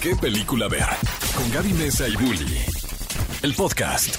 ¿Qué película ver? Con Gaby Mesa y Bully. El podcast.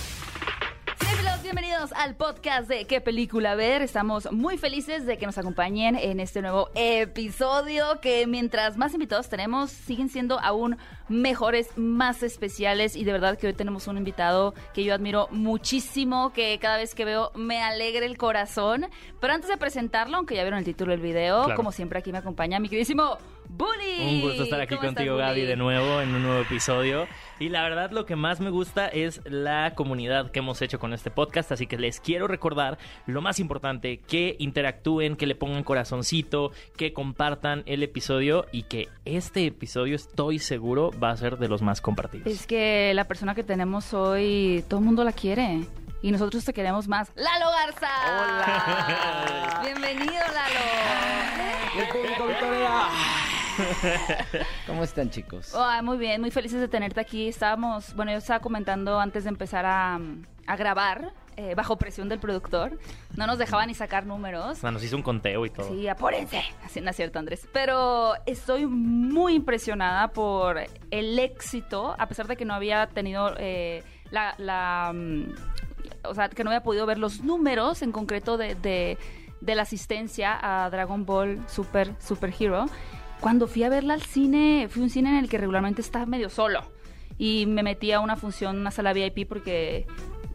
Bienvenidos al podcast de ¿Qué película ver? Estamos muy felices de que nos acompañen en este nuevo episodio que mientras más invitados tenemos siguen siendo aún mejores, más especiales y de verdad que hoy tenemos un invitado que yo admiro muchísimo, que cada vez que veo me alegra el corazón. Pero antes de presentarlo, aunque ya vieron el título del video, Claro. como siempre aquí me acompaña mi queridísimo Bully. Un gusto estar aquí ¿Cómo contigo, estás, Gaby, de nuevo en un nuevo episodio. Y la verdad, lo que más me gusta es la comunidad que hemos hecho con este podcast. Así que les quiero recordar lo más importante: que interactúen, que le pongan corazoncito, que compartan el episodio y que este episodio, estoy seguro, va a ser de los más compartidos. Es que la persona que tenemos hoy, todo el mundo la quiere. Y nosotros te queremos más. ¡Lalo Garza! Hola. Bienvenido, Lalo. El público Victoria. ¿Cómo están, chicos? Ay, muy bien, muy felices de tenerte aquí. Estábamos, bueno, yo estaba comentando antes de empezar a, a grabar, eh, bajo presión del productor. No nos dejaba ni sacar números. O sea, nos hizo un conteo y todo. Sí, apúrense. Así no es cierto, Andrés. Pero estoy muy impresionada por el éxito, a pesar de que no había tenido eh, la, la, mm, O sea, que no había podido ver los números en concreto de, de, de la asistencia a Dragon Ball Super Super Hero. Cuando fui a verla al cine, fui a un cine en el que regularmente estaba medio solo. Y me metí a una función, una sala VIP, porque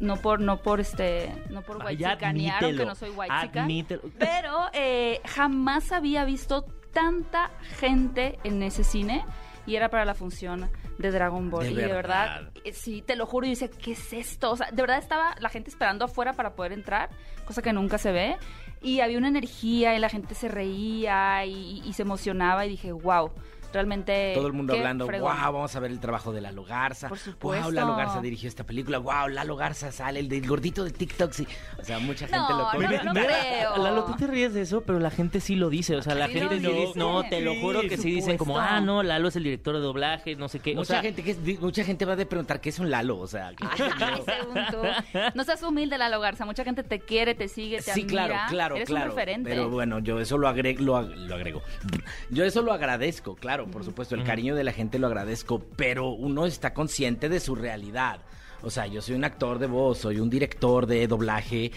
no por, no por este, no por aunque admítelo, no soy admítelo. Pero eh, jamás había visto tanta gente en ese cine y era para la función de Dragon Ball. De y de verdad, verdad. eh, sí, te lo juro, yo decía, ¿qué es esto? O sea, de verdad estaba la gente esperando afuera para poder entrar, cosa que nunca se ve. Y había una energía y la gente se reía y, se emocionaba y dije, wow, realmente... Todo el mundo hablando, wow, fregón". vamos a ver el trabajo de Lalo Garza. Por supuesto. Wow, Lalo Garza dirigió esta película. Wow, Lalo Garza sale, el del gordito de TikTok. Sí. O sea, mucha gente No, lo no, conoce. no creo. Lalo, tú te ríes de eso, pero la gente sí lo dice. O sea, la Sí gente sí dice, no, te lo juro que sí dicen como, ah, no, Lalo es el director de doblaje, no sé qué. O Mucha, sea, gente que es- mucha gente va a preguntar qué es un Lalo. O sea, ¿qué- Ay, según tú. No seas humilde, Lalo Garza. Mucha gente te quiere, te sigue, te Sí, admira. claro, claro, Eres claro. un referente. Pero bueno, yo eso lo agrego, lo, ag- lo agrego. Yo eso lo agradezco, claro, por supuesto. El cariño de la gente lo agradezco, pero uno está consciente de su realidad. O sea, yo soy un actor de voz, soy un director de doblaje.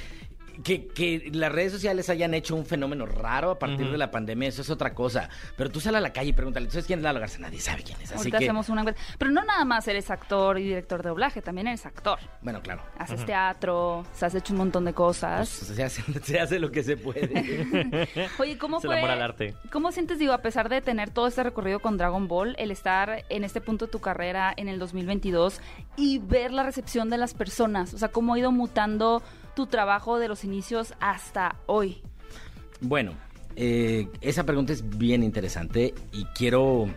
Que, que las redes sociales hayan hecho un fenómeno raro a partir de la pandemia, eso es otra cosa. Pero tú sal a la calle y pregúntale, ¿tú sabes quién es Lalo Garza? Nadie sabe quién es. Así Ahorita que, hacemos una encuesta. Pero no nada más eres actor y director de doblaje, también eres actor. bueno, claro. Haces teatro, has hecho un montón de cosas. Pues, se, hace, se hace lo que se puede. Oye, ¿cómo Es el fue? al arte. ¿Cómo sientes, digo, a pesar de tener todo este recorrido con Dragon Ball, el estar en este punto de tu carrera en el 2022 y ver la recepción de las personas? O sea, ¿cómo ha ido mutando tu trabajo de los inicios hasta hoy? Bueno, eh, esa pregunta es bien interesante y quiero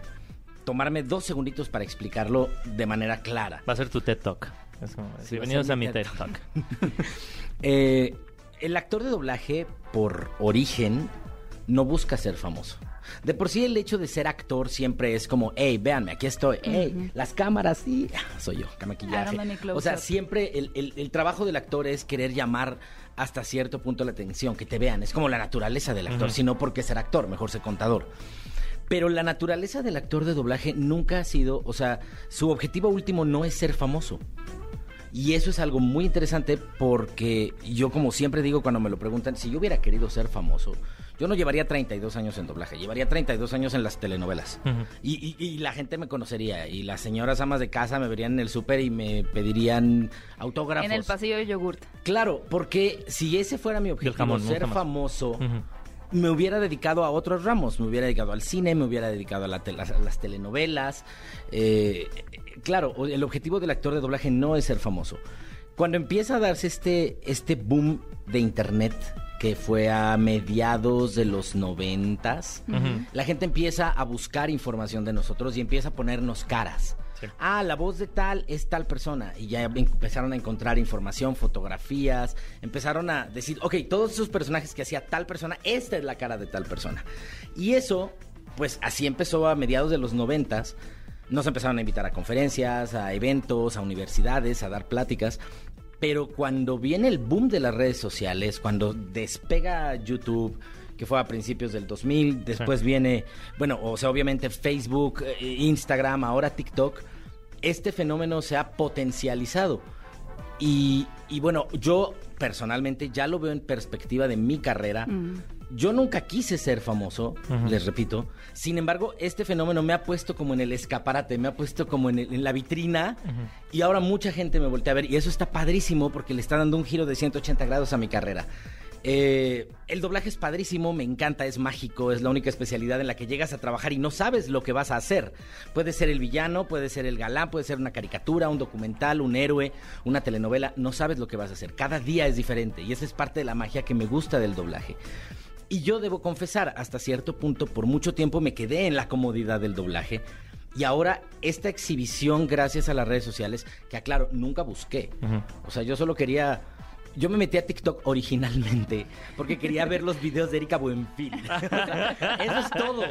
tomarme dos segunditos para explicarlo de manera clara. va a ser tu TED Talk. Sí, bienvenidos a mi TED Talk. Eh, el actor de doblaje, por origen, no busca ser famoso. De por sí el hecho de ser actor siempre es como, hey, véanme, aquí estoy, hey, las cámaras, sí, soy yo, que maquillaje. O sea, siempre el, el- el trabajo del actor es querer llamar hasta cierto punto la atención, que te vean, es como la naturaleza del actor, Ujú. si no porque ser actor, mejor ser contador. Pero la naturaleza del actor de doblaje nunca ha sido, o sea, su objetivo último no es ser famoso. Y eso es algo muy interesante porque yo como siempre digo cuando me lo preguntan, si yo hubiera querido ser famoso, yo no llevaría 32 años en doblaje, llevaría 32 años en las telenovelas. Y, y- y la gente me conocería y las señoras amas de casa me verían en el súper y me pedirían autógrafos. En el pasillo de yogurt. Claro, porque si ese fuera mi objetivo, jamón, ser famoso, me hubiera dedicado a otros ramos, me hubiera dedicado al cine, me hubiera dedicado a, la te- las, a las telenovelas. Eh, claro, el objetivo del actor de doblaje no es ser famoso. Cuando empieza a darse este, este boom de internet, que fue a mediados de los noventas, la gente empieza a buscar información de nosotros y empieza a ponernos caras. Sí. Ah, la voz de tal es tal persona. Y ya empezaron a encontrar información, fotografías. Empezaron a decir, ok, todos esos personajes que hacía tal persona, esta es la cara de tal persona. Y eso, pues así empezó a mediados de los noventas. Nos empezaron a invitar a conferencias, a eventos, a universidades, a dar pláticas. Pero cuando viene el boom de las redes sociales, cuando despega YouTube, que fue a principios del 2000, después viene, bueno, o sea, obviamente Facebook, eh, Instagram, ahora TikTok, este fenómeno se ha potencializado. Y, y bueno, yo personalmente ya lo veo en perspectiva de mi carrera. Yo nunca quise ser famoso, les repito. Sin embargo, este fenómeno me ha puesto como en el escaparate, me ha puesto como en, el- en la vitrina y ahora mucha gente me voltea a ver y eso está padrísimo porque le está dando un giro de 180 grados a mi carrera. Eh, el doblaje es padrísimo, me encanta, es mágico, es la única especialidad en la que llegas a trabajar y no sabes lo que vas a hacer. Puede ser el villano, puede ser el galán, puede ser una caricatura, un documental, un héroe, una telenovela, no sabes lo que vas a hacer. Cada día es diferente y esa es parte de la magia que me gusta del doblaje. Y yo debo confesar, hasta cierto punto, por mucho tiempo me quedé en la comodidad del doblaje. Y ahora esta exhibición, gracias a las redes sociales, que aclaro, nunca busqué. O sea, yo solo quería... Yo me metí a TikTok originalmente porque quería ver los videos de Erika Buenfil. Eso es todo.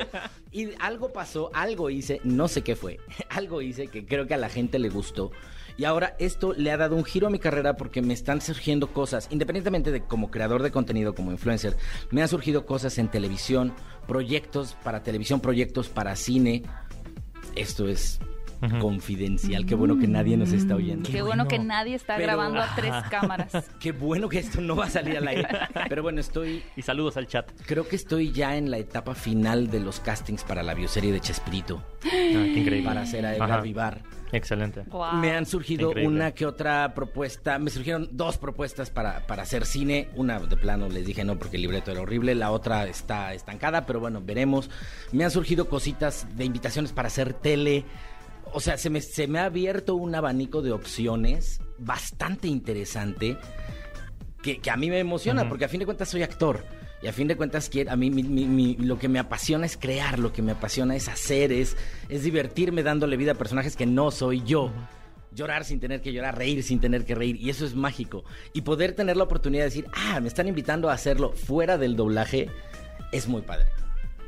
Y algo pasó, algo hice, no sé qué fue. Algo hice que creo que a la gente le gustó. Y ahora esto le ha dado un giro a mi carrera porque me están surgiendo cosas, independientemente de como creador de contenido, como influencer, me han surgido cosas en televisión, proyectos para televisión, proyectos para cine. Esto es confidencial, qué bueno que nadie nos está oyendo. Qué, bueno. que nadie está Pero- grabando a tres cámaras. Qué bueno que esto no va a salir al aire. Pero bueno, estoy Y saludos al chat. Creo que estoy ya en la etapa final de los castings para la bioserie de Chespirito, Ah, qué increíble. para hacer a Edgar Ajá. Vivar. Excelente. Wow. Me han surgido Increíble. una que otra propuesta, me surgieron dos propuestas para, para hacer cine. Una de plano les dije no porque el libreto era horrible, la otra está estancada, pero bueno, veremos. Me han surgido cositas de invitaciones para hacer tele. O sea, se me, se me ha abierto un abanico de opciones bastante interesante que, que a mí me emociona, porque a fin de cuentas soy actor. Y a fin de cuentas, a mí mi- mi- mi- lo que me apasiona es crear, lo que me apasiona es hacer, es, es divertirme dándole vida a personajes que no soy yo. Llorar sin tener que llorar, reír sin tener que reír. Y eso es mágico. Y poder tener la oportunidad de decir, ah, me están invitando a hacerlo fuera del doblaje, es muy padre.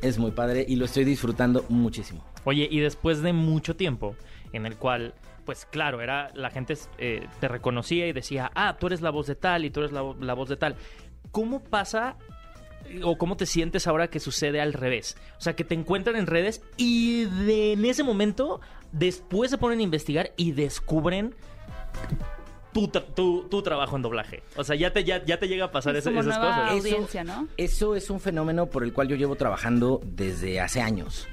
Es muy padre y lo estoy disfrutando muchísimo. Oye, y después de mucho tiempo en el cual, pues claro, era la gente eh, te reconocía y decía, ah, tú eres la voz de tal y tú eres la, la voz de tal. ¿Cómo pasa o cómo te sientes ahora que sucede al revés? O sea, que te encuentran en redes y de, en ese momento después se ponen a investigar y descubren tu, tra- tu, tu trabajo en doblaje. O sea, ya te, ya, ya te llega a pasar Es ese- esas nueva cosas. Eso- ¿no? Eso es un fenómeno por el cual yo llevo trabajando desde hace años.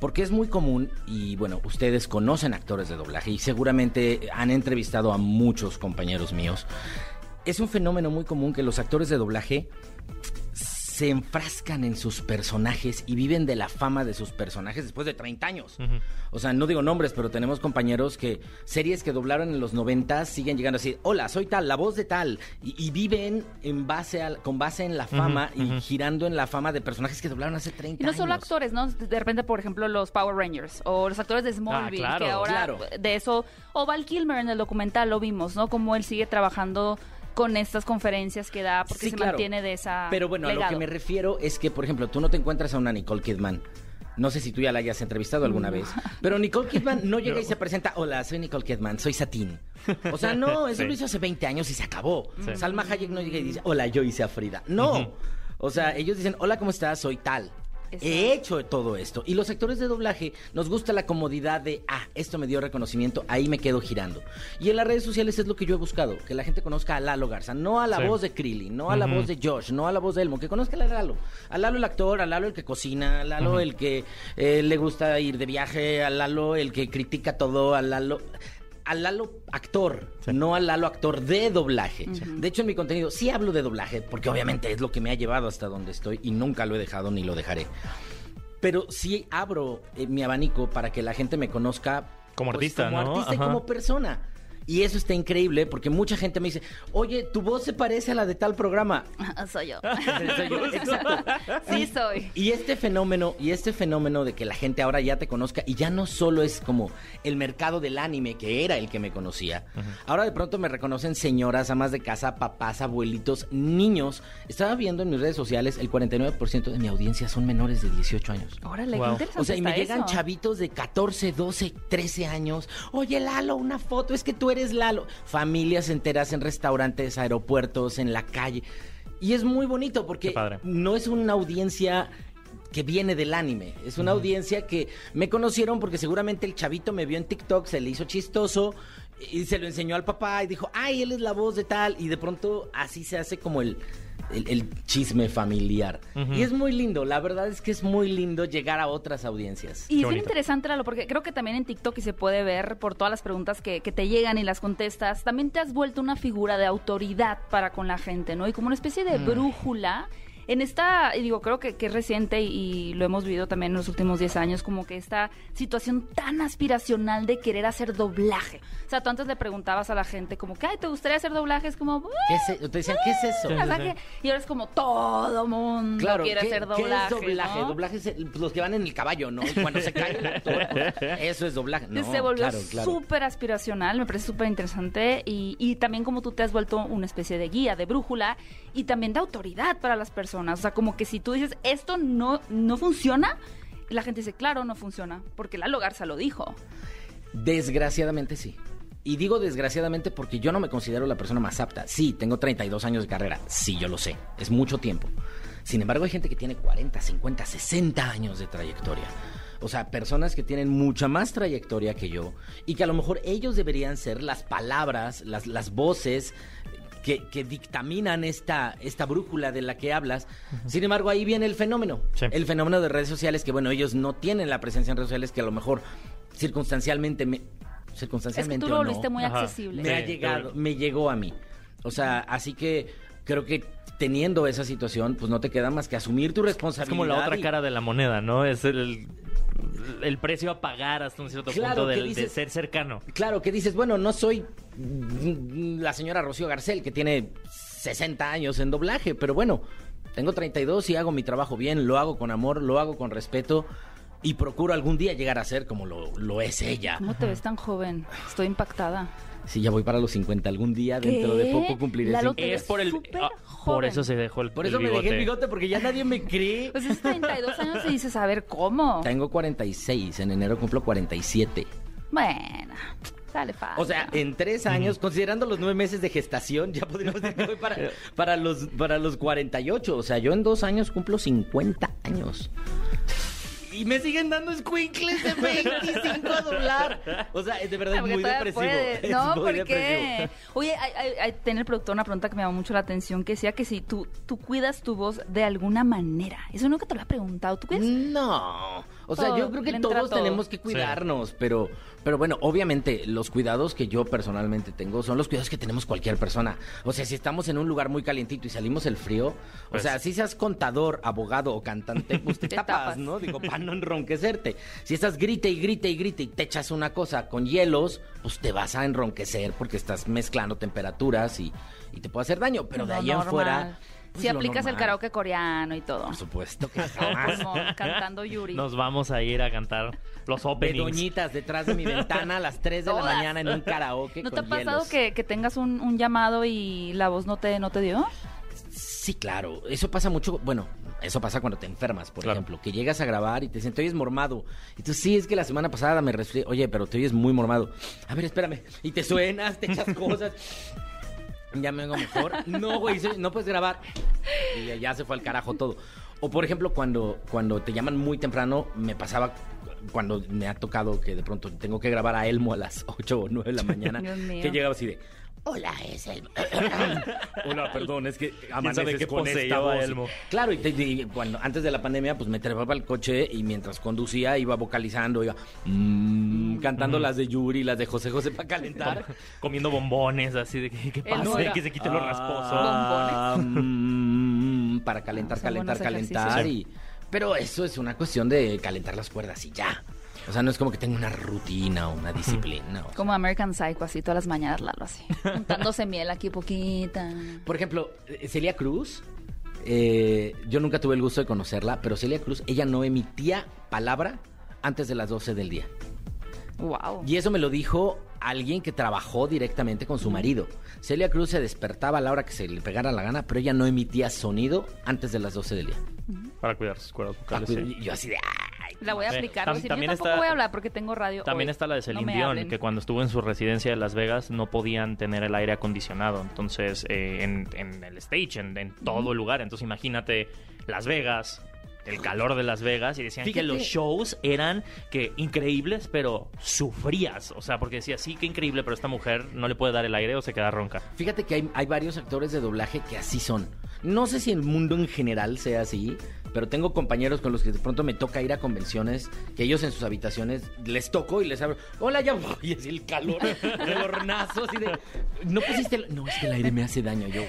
Porque es muy común, y bueno, ustedes conocen actores de doblaje y seguramente han entrevistado a muchos compañeros míos. Es un fenómeno muy común que los actores de doblaje se enfrascan en sus personajes y viven de la fama de sus personajes después de 30 años. O sea, no digo nombres, pero tenemos compañeros que series que doblaron en los 90 siguen llegando así, hola, soy tal, la voz de tal, y, y viven en base al- con base en la fama y girando en la fama de personajes que doblaron hace 30 Y no años. solo actores, ¿no? De repente, por ejemplo, los Power Rangers o los actores de Smallville, claro, que ahora claro. de eso, o Val Kilmer en el documental lo vimos, ¿no? Como él sigue trabajando con estas conferencias que da porque Sí, se claro. mantiene de esa Pero bueno, a lo que me refiero es que, por ejemplo, tú no te encuentras a una Nicole Kidman. No sé si tú ya la hayas entrevistado alguna vez. Pero Nicole Kidman no llega y se presenta, hola, soy Nicole Kidman, soy Satín. O sea, no, eso Sí. lo hizo hace 20 años y se acabó. Sí. Salma Hayek no llega y dice, hola, yo hice a Frida. No. O sea, ellos dicen, hola, ¿cómo estás? Soy tal. Exacto. He hecho todo esto. Y los actores de doblaje nos gusta la comodidad de, ah, esto me dio reconocimiento, ahí me quedo girando. Y en las redes sociales es lo que yo he buscado, que la gente conozca a Lalo Garza, no a la Sí. voz de Krillin, no a la voz de Josh, no a la voz de Elmo, que conozca a Lalo. A Lalo el actor, a Lalo el que cocina, a Lalo el que eh, le gusta ir de viaje, a Lalo el que critica todo, a Lalo... Al Lalo actor, Sí. no al Lalo actor de doblaje. De hecho, en mi contenido sí hablo de doblaje, porque obviamente es lo que me ha llevado hasta donde estoy y nunca lo he dejado ni lo dejaré. Pero sí abro eh, mi abanico para que la gente me conozca Como pues, artista, como ¿no? artista y como persona. Y eso está increíble porque mucha gente me dice, oye, tu voz se parece a la de tal programa. soy yo. Soy yo, exacto. sí soy. Y este fenómeno, y este fenómeno de que la gente ahora ya te conozca, y ya no solo es como el mercado del anime, que era el que me conocía. Ahora de pronto me reconocen señoras, amas de casa, papás, abuelitos, niños. Estaba viendo en mis redes sociales, el 49% de mi audiencia son menores de 18 años. Órale, Wow. qué interesante O sea, y me llegan eso. chavitos de 14, 12, 13 años. Oye, Lalo, una foto, es que tú eres Lalo. Familias enteras en restaurantes, aeropuertos, en la calle. Y es muy bonito porque no es una audiencia que viene del anime. Es una audiencia que me conocieron porque seguramente el chavito me vio en TikTok, se le hizo chistoso y se lo enseñó al papá y dijo, ay, él es la voz de tal. Y de pronto así se hace como el, el, el chisme familiar. Y es muy lindo, la verdad es que es muy lindo llegar a otras audiencias. Y es bien interesante, Lalo, porque creo que también en TikTok y se puede ver por todas las preguntas que, que te llegan y las contestas, también te has vuelto una figura de autoridad para con la gente, ¿no? Y como una especie de brújula. En esta, y digo, creo que, que es reciente y, y lo hemos vivido también en los últimos 10 años, como que esta situación tan aspiracional de querer hacer doblaje. O sea, tú antes le preguntabas a la gente como que, ay, ¿te gustaría hacer doblaje? Es como, ¿Qué es, te decían, ¿qué es eso? Sí, o sea, sí. que- y ahora es como todo mundo Claro, quiere ¿qué, hacer qué doblaje. es doblaje? ¿no? Doblaje es el- pues, los que van en el caballo, ¿no? Y cuando se cae el actor, pues, eso es doblaje. No, se volvió claro, claro. súper aspiracional, me parece súper interesante y, y también como tú te has vuelto una especie de guía, de brújula y también de autoridad para las personas. O sea, como que si tú dices, esto no, no funciona, la gente dice, claro, no funciona, porque Lalo Garza lo dijo. Desgraciadamente sí. Y digo desgraciadamente porque yo no me considero la persona más apta. Sí, tengo 32 años de carrera. Sí, yo lo sé. Es mucho tiempo. Sin embargo, hay gente que tiene 40, 50, 60 años de trayectoria. O sea, personas que tienen mucha más trayectoria que yo y que a lo mejor ellos deberían ser las palabras, las, las voces que, que dictaminan esta, esta brújula de la que hablas. Sin embargo, ahí viene el fenómeno. Sí. El fenómeno de redes sociales que, bueno, ellos no tienen la presencia en redes sociales que a lo mejor circunstancialmente me... Es que Circunstancialmente tú lo o no, muy Ajá. accesible. me ha llegado, me llegó a mí. O sea, así que creo que teniendo esa situación, pues no te queda más que asumir tu Es responsabilidad. como la otra y- cara de la moneda, ¿no? Es el, el precio a pagar hasta un cierto Claro, punto ¿qué del- de ser cercano. Claro, que dices, bueno, no soy la señora Rocío Garcel, que tiene 60 años en doblaje, pero bueno, tengo 32 y hago mi trabajo bien, lo hago con amor, lo hago con respeto y procuro algún día llegar a ser como lo, lo es ella. ¿Cómo te ves tan joven? Estoy impactada. Sí, ya voy para los 50, algún día dentro de poco cumpliré Lalo, 50. te Es por el... ah, por eso se dejó el Por eso el me dejé el bigote. porque ya nadie me cree. Pues es 32 años y dices, a ver, ¿cómo? Tengo 46, en enero cumplo 47. Bueno, sale fácil. O sea, en tres años, considerando los nueve meses de gestación, ya podríamos decir que voy para, para, los, para los 48. O sea, yo en dos años cumplo 50 años. Y me siguen dando squinkles de 25 a doblar. O sea, de verdad es Porque muy todavía depresivo. puede. Es No, muy ¿por depresivo. qué? Oye, hay, hay, el productor una pregunta que me llamó mucho la atención, que decía que si tú, tú cuidas tu voz de alguna manera. Eso nunca te lo he preguntado. ¿Tú cuidas? No, o sea, Todo, yo creo que todos todo. tenemos que cuidarnos, pero, pero bueno, obviamente los cuidados que yo personalmente tengo son los cuidados que tenemos cualquier persona. O sea, si estamos en un lugar muy calientito y salimos el frío, Pues- o sea, si seas contador, abogado o cantante, pues te, Te tapas, tapas. ¿no? Digo, para no enronquecerte. Si estás grite y grite y grite y te echas una cosa con hielos, pues te vas a enronquecer porque estás mezclando temperaturas y, y te puede hacer daño. Pero de ahí en normal. fuera. Pues, si aplicas el karaoke coreano y todo. Por supuesto que pulmón, cantando Yuri. Nos vamos a ir a cantar los de openings. doñitas detrás de mi ventana a las 3 de la mañana en un karaoke ¿No te ha pasado hielos. que, que tengas un, un llamado y la voz no te, no te dio? Sí, claro. Eso pasa mucho. Bueno, eso pasa cuando te enfermas, por Claro. ejemplo. Que llegas a grabar y te dicen, te oyes mormado. Y tú, sí, es que la semana pasada me resfrié. Oye, pero te oyes muy mormado. A ver, espérame. Y te suenas, te echas cosas. Ya me vengo mejor. No, güey, no puedes grabar. Y ya- se fue al carajo todo. O por ejemplo, cuando, cuando te llaman muy temprano, me pasaba cuando me ha tocado que de pronto tengo que grabar a Elmo a las 8 o 9 de la mañana. Que llegaba así de. Hola, es Elmo. Hola, perdón, es que amaneces qué con esta voz. Elmo? Claro, y, te- y antes de la pandemia, pues me trepaba al coche y mientras conducía iba vocalizando, iba mm, cantando las de Yuri, las de José José para calentar. Comiendo bombones, así de que, era- que se quite lo rasposo. Ah, mm, para calentar, calentar, calentar. Y, pero eso es una cuestión de calentar las cuerdas y ya. O sea, no es como que tenga una rutina o una disciplina. o sea. Como American Psycho, así todas las mañanas, Lalo, así. Untándose miel aquí poquita. Por ejemplo, eh, Celia Cruz, eh, yo nunca tuve el gusto de conocerla, pero Celia Cruz, ella no emitía palabra antes de las 12 del día. Wow. Y eso me lo dijo alguien que trabajó directamente con su marido. Celia Cruz se despertaba a la hora que se le pegara la gana, pero ella no emitía sonido antes de las 12 del día. Para cuidar sus cuerdas vocales. sí. Y yo así de, La voy a aplicar. Tam- decir, también yo tampoco está- voy a hablar porque tengo radio. También hoy. está la de No Celine Dion, hablen. que cuando estuvo en su residencia de Las Vegas no podían tener el aire acondicionado. Entonces, eh, en, en el stage, en, en todo el lugar. Entonces, imagínate Las Vegas, el calor de Las Vegas. Y decían que los shows eran que increíbles, pero sufrías. O sea, porque decía, sí, que increíble, pero esta mujer no le puede dar el aire o se queda ronca. Fíjate que hay, hay varios actores de doblaje que así son. No sé si el mundo en general sea así, pero tengo compañeros con los que de pronto me toca ir a convenciones, que ellos en sus habitaciones les toco y les abro, hola ya, y así el calor, el hornazo, así de, no pusiste, el... no, es que el aire me hace daño, yo.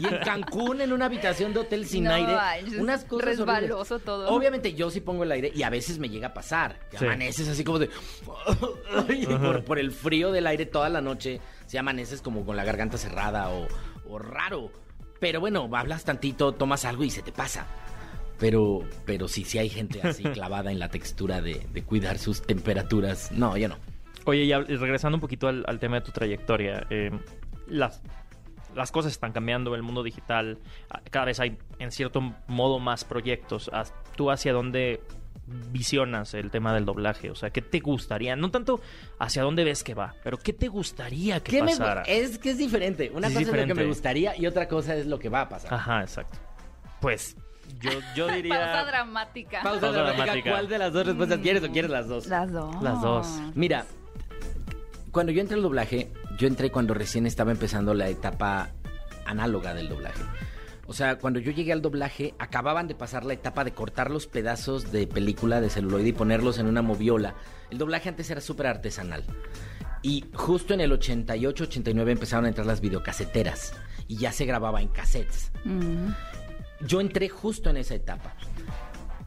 Y en Cancún, en una habitación de hotel sin No, aire, es unas cosas resbaloso horribles. todo. Obviamente yo sí pongo el aire y a veces me llega a pasar, que Sí. amaneces así como de, por, por el frío del aire toda la noche, si amaneces como con la garganta cerrada o, o raro. Pero bueno, hablas tantito, tomas algo y se te pasa. Pero, pero sí, sí hay gente así clavada en la textura de, de cuidar sus temperaturas. No, yo no. Oye, y regresando un poquito al, al tema de tu trayectoria, eh, las, las cosas están cambiando, el mundo digital, ah, cada vez hay en cierto modo más proyectos. As- ¿Tú hacia dónde visionas el tema del doblaje? O sea, ¿qué te gustaría? No tanto hacia dónde ves que va, pero ¿qué te gustaría que ¿Qué me- pasara? es que es diferente. Una Es cosa es lo que me gustaría y otra cosa es lo que va a pasar. Ajá, exacto. Pues yo, yo diría... Pausa dramática. Pausa Pausa dramática. dramática. ¿Cuál de las dos respuestas quieres o quieres las dos? Las dos. Las dos. Mira, cuando yo entré al doblaje, yo entré cuando recién estaba empezando la etapa análoga del doblaje. O sea, cuando yo llegué al doblaje, acababan de pasar la etapa de cortar los pedazos de película de celuloide y ponerlos en una moviola. El doblaje antes era súper artesanal. Y justo en el 88-89 empezaron a entrar las videocaseteras y ya se grababa en cassettes. Mm. Yo entré justo en esa etapa.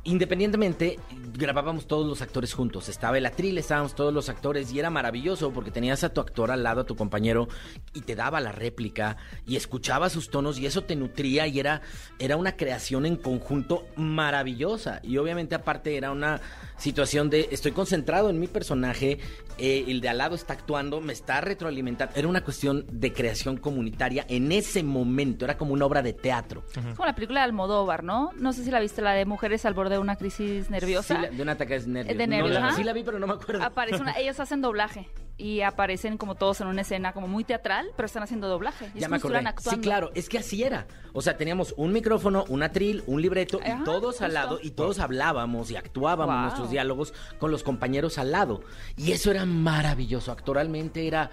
Independientemente, grabábamos todos los actores juntos. Estaba el atril, estábamos todos los actores y era maravilloso porque tenías a tu actor al lado, a tu compañero, y te daba la réplica y escuchaba sus tonos y eso te nutría y era, era una creación en conjunto maravillosa. Y obviamente aparte era una situación de estoy concentrado en mi personaje, eh, el de al lado está actuando, me está retroalimentando. Era una cuestión de creación comunitaria en ese momento, era como una obra de teatro. Es como la película de Almodóvar, ¿no? No sé si la viste, la de Mujeres al borde de una crisis nerviosa. Sí, la- de un ataque de nervios. De No, la- sí la vi, pero no me acuerdo. Aparece una, ellos hacen doblaje y aparecen como todos en una escena como muy teatral, pero están haciendo doblaje. Y ya me acordé. Sí, claro, es que así era. O sea, teníamos un micrófono, un atril, un libreto y todos al lado y todos hablábamos y actuábamos Wow. nuestros diálogos con los compañeros al lado. Y eso era maravilloso. Actoralmente era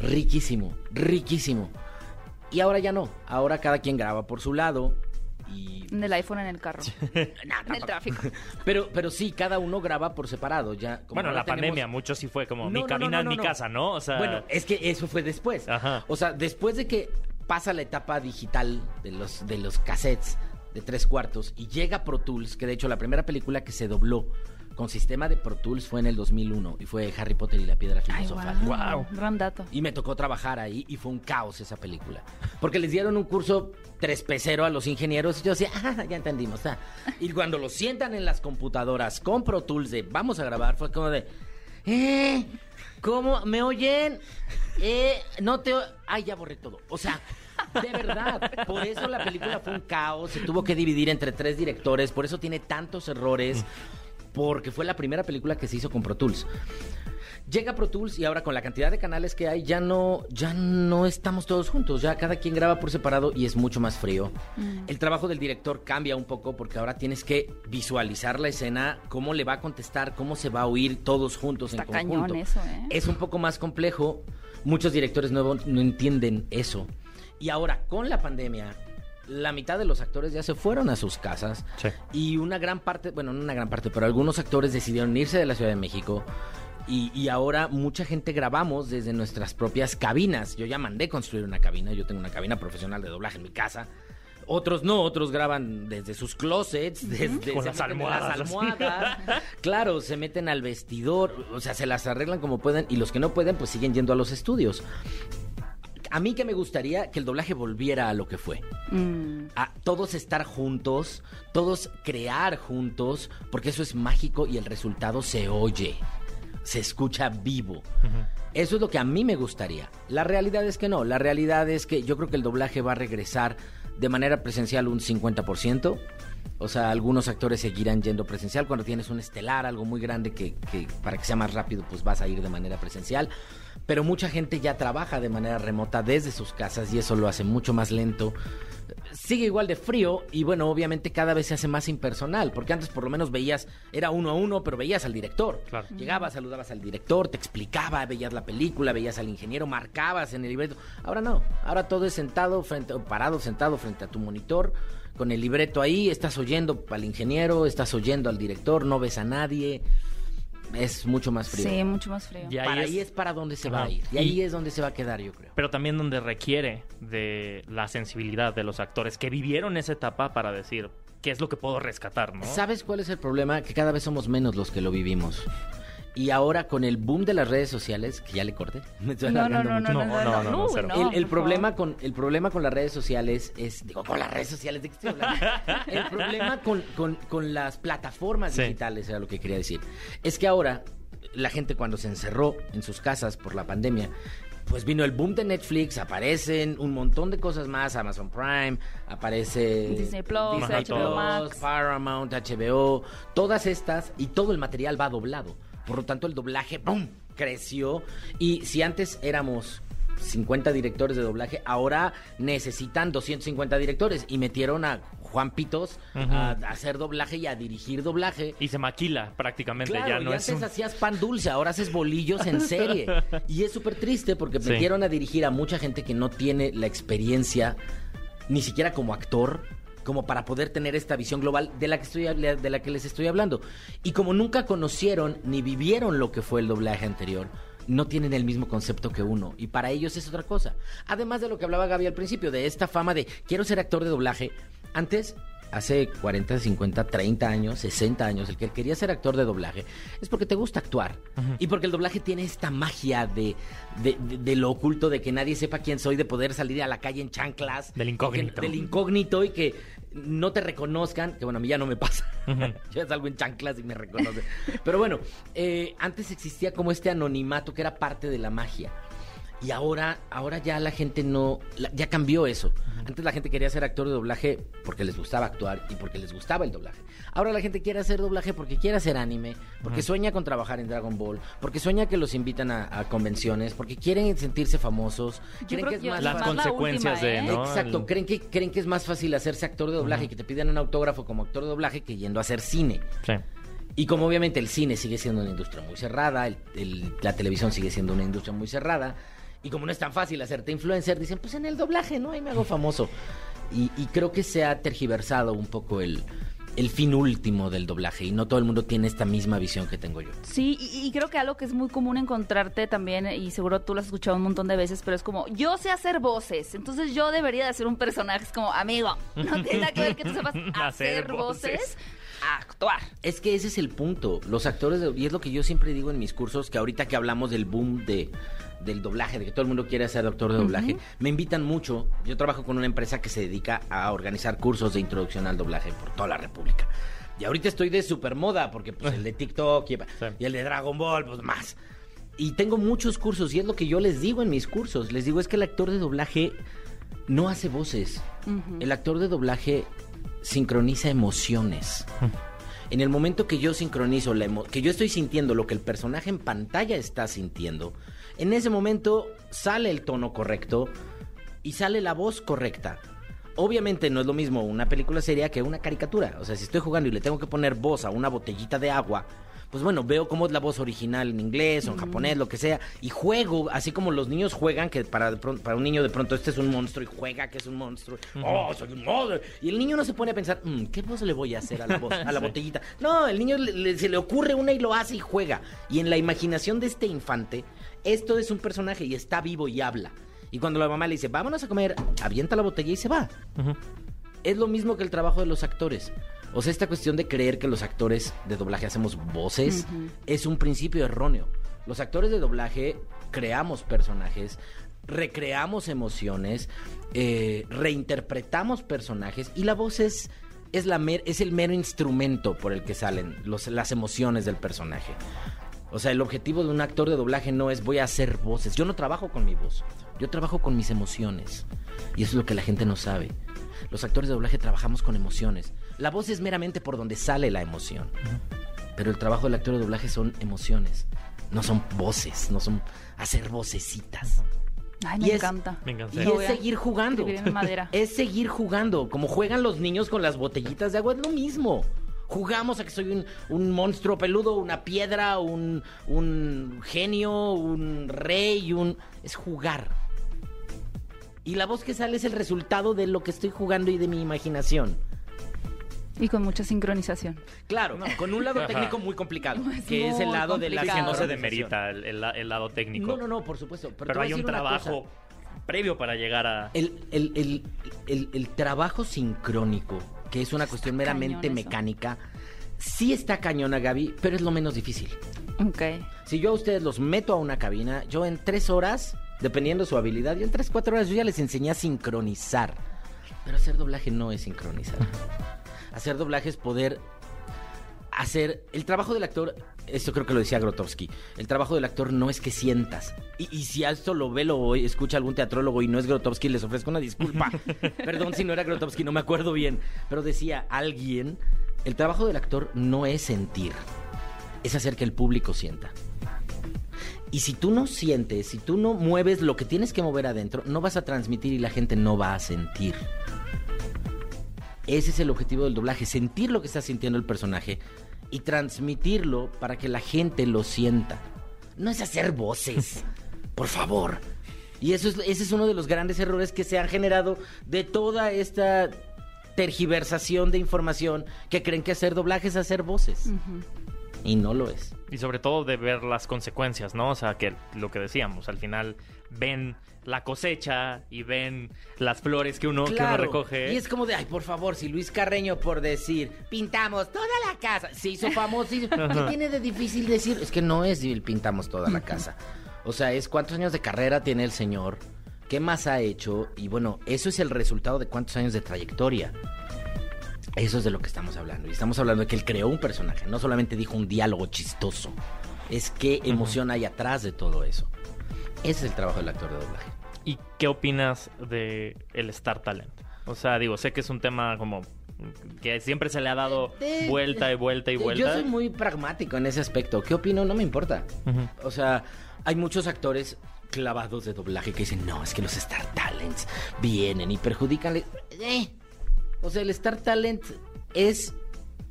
riquísimo, riquísimo. Y ahora ya no. Ahora cada quien graba por su lado y En el iPhone en el carro. Nah, en el tráfico. Pero, pero sí, cada uno graba por separado. Ya, como Bueno, la tenemos- pandemia, mucho sí fue como No, mi no, cabina no, no, en mi no. casa, ¿no? O sea, Bueno, es que eso fue después. Ajá. O sea, después de que pasa la etapa digital de los, de los cassettes de tres cuartos y llega Pro Tools, que de hecho la primera película que se dobló con sistema de Pro Tools fue en el 2001 y fue Harry Potter y la piedra Ay, filosofal. wow. Gran dato. Y me tocó trabajar ahí y fue un caos esa película. Porque les dieron un curso tres pesero a los ingenieros y yo decía, ah, ya entendimos. ah". Y cuando los sientan en las computadoras con Pro Tools de vamos a grabar, fue como de, ¿eh? ¿Cómo? ¿Me oyen? Eh, no te... o-". Ay, ya borré todo. O sea... De verdad, por eso la película fue un caos, se tuvo que dividir entre tres directores, por eso tiene tantos errores, porque fue la primera película que se hizo con Pro Tools. Llega Pro Tools y ahora con la cantidad de canales que hay ya no ya no estamos todos juntos, ya cada quien graba por separado y es mucho más frío. El trabajo del director cambia un poco porque ahora tienes que visualizar la escena, cómo le va a contestar, cómo se va a oír todos juntos Está en conjunto. cañón eso, ¿eh? Es un poco más complejo. Muchos directores nuevos no entienden eso. Y ahora con la pandemia la mitad de los actores ya se fueron a sus casas Sí. y una gran parte, bueno, no una gran parte, pero algunos actores decidieron irse de la Ciudad de México y, y ahora mucha gente grabamos desde nuestras propias cabinas. Yo ya mandé construir una cabina, yo tengo una cabina profesional de doblaje en mi casa. Otros no, otros graban desde sus closets, desde Con las almohadas. claro, se meten al vestidor, o sea, se las arreglan como pueden y los que no pueden pues siguen yendo a los estudios. A mí que me gustaría que el doblaje volviera a lo que fue Mm. a todos estar juntos, todos crear juntos, porque eso es mágico y el resultado se oye, se escucha vivo. Eso es lo que a mí me gustaría. La realidad es que no, la realidad es que yo creo que el doblaje va a regresar de manera presencial un 50%, O sea, algunos actores seguirán yendo presencial. Cuando tienes un estelar, algo muy grande que, que para que sea más rápido, pues vas a ir de manera presencial. Pero mucha gente ya trabaja de manera remota desde sus casas y eso lo hace mucho más lento. Sigue igual de frío y bueno, obviamente cada vez se hace más impersonal, porque antes por lo menos veías, era uno a uno, pero veías al director. Claro. Llegabas, saludabas al director, te explicaba, veías la película, veías al ingeniero, marcabas en el libreto. Ahora no, ahora todo es sentado, frente, parado, sentado frente a tu monitor, con el libreto ahí, estás oyendo al ingeniero, estás oyendo al director, no ves a nadie. Es mucho más frío. Sí, mucho más frío. Y ahí para es- ahí es para donde se va a ir. Y Y- ahí es donde se va a quedar, yo creo. Pero también donde requiere de la sensibilidad de los actores que vivieron esa etapa para decir qué es lo que puedo rescatar, ¿no? ¿Sabes cuál es el problema? Que cada vez somos menos los que lo vivimos. Y ahora con el boom de las redes sociales, que ya le corté, me estoy No, no, alargando no, mucho. no, no, No, no, no, no, no, cero. no, el, problema favor. con el problema con las redes sociales es digo con las redes sociales de qué estoy hablando el problema con, con- con las plataformas Sí. digitales era lo que quería decir es que ahora la gente cuando se encerró en sus casas por la pandemia pues vino el boom de Netflix, aparecen un montón de cosas más, Amazon Prime, aparece Disney Plus, Disney HBO Plus, Max. Paramount, HBO, todas estas y todo el material va doblado. Por lo tanto, el doblaje ¡pum! creció y si antes éramos 50 directores de doblaje, ahora necesitan 250 directores y metieron a Juan Pitos a, a hacer doblaje y a dirigir doblaje. Y se maquila prácticamente, Claro, ya no y es antes un- hacías pan dulce, ahora haces bolillos en serie. Y es súper triste porque Sí. metieron a dirigir a mucha gente que no tiene la experiencia, ni siquiera como actor, como para poder tener esta visión global de la que estoy de la que les estoy hablando. Y como nunca conocieron ni vivieron lo que fue el doblaje anterior, no tienen el mismo concepto que uno. Y para ellos es otra cosa. Además de lo que hablaba Gaby al principio, de esta fama de quiero ser actor de doblaje. Antes, hace 40, 50, 30 años, 60 años, el que quería ser actor de doblaje es porque te gusta actuar. Y porque el doblaje tiene esta magia de, de, de- de lo oculto, de que nadie sepa quién soy, de poder salir a la calle en chanclas. Del incógnito. que- del incógnito y que no te reconozcan, que bueno, a mí ya no me pasa. Yo salgo en chanclas y me reconocen. Pero bueno, eh, antes existía como este anonimato que era parte de la magia. Y ahora, ahora ya la gente no, la- ya cambió eso. Antes la gente quería ser actor de doblaje porque les gustaba actuar y porque les gustaba el doblaje. Ahora la gente quiere hacer doblaje porque quiere hacer anime, porque sueña con trabajar en Dragon Ball, porque sueña que los invitan a, a convenciones, porque quieren sentirse famosos. Yo creen creo que es más Las más fácil- la consecuencias de, ¿eh? ¿no? Exacto, El- creen que, creen que es más fácil hacerse actor de doblaje y que te pidan un autógrafo como actor de doblaje que yendo a hacer cine. Sí. Y como obviamente el cine sigue siendo una industria muy cerrada, el- el- la televisión sigue siendo una industria muy cerrada, y como no es tan fácil hacerte influencer, dicen, pues en el doblaje, ¿no? Ahí me hago famoso. Y, y creo que se ha tergiversado un poco el, el fin último del doblaje, y no todo el mundo tiene esta misma visión que tengo yo. Sí, y, y creo que algo que es muy común encontrarte también, y seguro tú lo has escuchado un montón de veces, pero es como, yo sé hacer voces, entonces yo debería de ser un personaje. Es como, amigo, no tiene nada que ver que tú sepas Hacer hacer voces. voces, actuar. Es que ese es el punto. Los actores, de- y es lo que yo siempre digo en mis cursos, que ahorita que hablamos del boom de, del doblaje, de que todo el mundo quiere ser actor de doblaje, me invitan mucho. Yo trabajo con una empresa que se dedica a organizar cursos de introducción al doblaje por toda la República. Y ahorita estoy de super moda, porque pues el de TikTok y, y el de Dragon Ball, pues más. Y tengo muchos cursos, y es lo que yo les digo en mis cursos. Les digo, es que el actor de doblaje no hace voces. El actor de doblaje sincroniza emociones. En el momento que yo sincronizo, la que yo estoy sintiendo lo que el personaje en pantalla está sintiendo, en ese momento sale el tono correcto y sale la voz correcta. Obviamente no es lo mismo una película seria que una caricatura. O sea, si estoy jugando y le tengo que poner voz a una botellita de agua, pues bueno, veo cómo es la voz original en inglés o en japonés, lo que sea, y juego, así como los niños juegan, que para, para un niño de pronto este es un monstruo y juega que es un monstruo. Oh, soy un monstruo. Y el niño no se pone a pensar, "Mm, ¿qué voz le voy a hacer a la, voz, a la botellita? No, el niño le- le- se le ocurre una y lo hace y juega. Y en la imaginación de este infante, esto es un personaje y está vivo y habla. Y cuando la mamá le dice, vámonos a comer, avienta la botella y se va. Es lo mismo que el trabajo de los actores. O sea, esta cuestión de creer que los actores de doblaje hacemos voces es un principio erróneo. Los actores de doblaje creamos personajes, recreamos emociones, eh, reinterpretamos personajes y la voz es, es, la mer- es el mero instrumento por el que salen los- las emociones del personaje. O sea, el objetivo de un actor de doblaje no es voy a hacer voces. Yo no trabajo con mi voz. Yo trabajo con mis emociones. Y eso es lo que la gente no sabe. los actores de doblaje trabajamos con emociones. La voz es meramente por donde sale la emoción. Pero el trabajo del actor de doblaje son emociones. No son voces, no son hacer vocecitas. Ay, Y me es- encanta. Me encanta. Y es seguir jugando. Es seguir jugando. Como juegan los niños con las botellitas de agua, es lo mismo. Jugamos a que soy un, un monstruo peludo, una piedra, un, un genio, un rey, un... Es jugar. Y la voz que sale es el resultado de lo que estoy jugando y de mi imaginación. Y con mucha sincronización. Claro, con un lado técnico muy complicado, Es que es el lado de la Sí, que no se demerita el, el la- el lado técnico. No, no, no, por supuesto. Pero, hay un trabajo previo para llegar a... El, el- el- el- el trabajo sincrónico, que es una cuestión meramente mecánica, sí está cañona, Gaby, pero es lo menos difícil. Ok. Si yo a ustedes los meto a una cabina, yo en tres horas, dependiendo de su habilidad, yo en tres, cuatro horas yo ya les enseñé a sincronizar. Pero hacer doblaje no es sincronizar. Hacer doblaje es poder hacer... El trabajo del actor, esto creo que lo decía Grotowski, el trabajo del actor no es que sientas. Y, y si a esto lo ve, lo escucha algún teatrólogo y no es Grotowski, les ofrezco una disculpa. Perdón si no era Grotowski, no me acuerdo bien. Pero decía alguien, el trabajo del actor no es sentir, es hacer que el público sienta. Y si tú no sientes, si tú no mueves lo que tienes que mover adentro, no vas a transmitir y la gente no va a sentir. Ese es el objetivo del doblaje, sentir lo que está sintiendo el personaje y transmitirlo para que la gente lo sienta. No es hacer voces, por favor. Y eso es, ese es uno de los grandes errores que se han generado de toda esta tergiversación de información que creen que hacer doblaje es hacer voces. Y no lo es. Y sobre todo de ver las consecuencias, ¿no? O sea, que lo que decíamos, al final ven la cosecha y ven las flores que uno, que uno Claro. recoge. Y es como de, ay, por favor, si Luis Carreño por decir, pintamos toda la casa, se hizo famoso. ¿Qué tiene de difícil decir? Es que no es el pintamos toda la casa. O sea, es cuántos años de carrera tiene el señor, qué más ha hecho, y bueno, eso es el resultado de cuántos años de trayectoria. Eso es de lo que estamos hablando. Y estamos hablando de que él creó un personaje, no solamente dijo un diálogo chistoso. Es qué emoción hay atrás de todo eso. Ese es el trabajo del actor de doblaje. ¿Y qué opinas de el Star Talent? O sea, digo, sé que es un tema como que siempre se le ha dado vuelta y vuelta y vuelta. Yo soy muy pragmático en ese aspecto. ¿Qué opino? No me importa. O sea, hay muchos actores clavados de doblaje que dicen, no, es que los Star Talents vienen y perjudican. Eh. O sea, el Star Talent es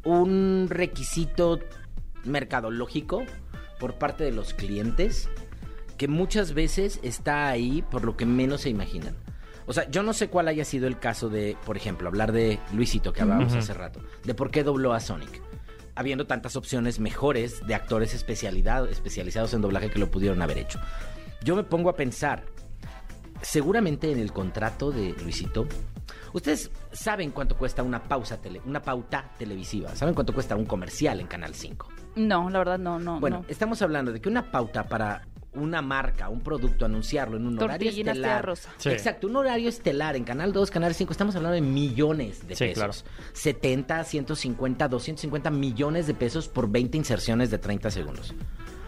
un requisito mercadológico por parte de los clientes que muchas veces está ahí por lo que menos se imaginan. O sea, yo no sé cuál haya sido el caso de, por ejemplo, hablar de Luisito que hablábamos hace rato, de por qué dobló a Sonic. Habiendo tantas opciones mejores de actores especialidad, especializados en doblaje que lo pudieron haber hecho. Yo me pongo a pensar, seguramente en el contrato de Luisito, ustedes saben cuánto cuesta una pausa tele, una pauta televisiva, saben cuánto cuesta un comercial en Canal 5. No, la verdad no, no. Bueno, no. estamos hablando de que una pauta para una marca, un producto, anunciarlo en un horario estelar. rosa. Sí. Exacto, un horario estelar en Canal 2, Canal 5, estamos hablando de millones de Sí, pesos. claro. 70, 150, 250 millones de pesos por 20 inserciones de 30 segundos.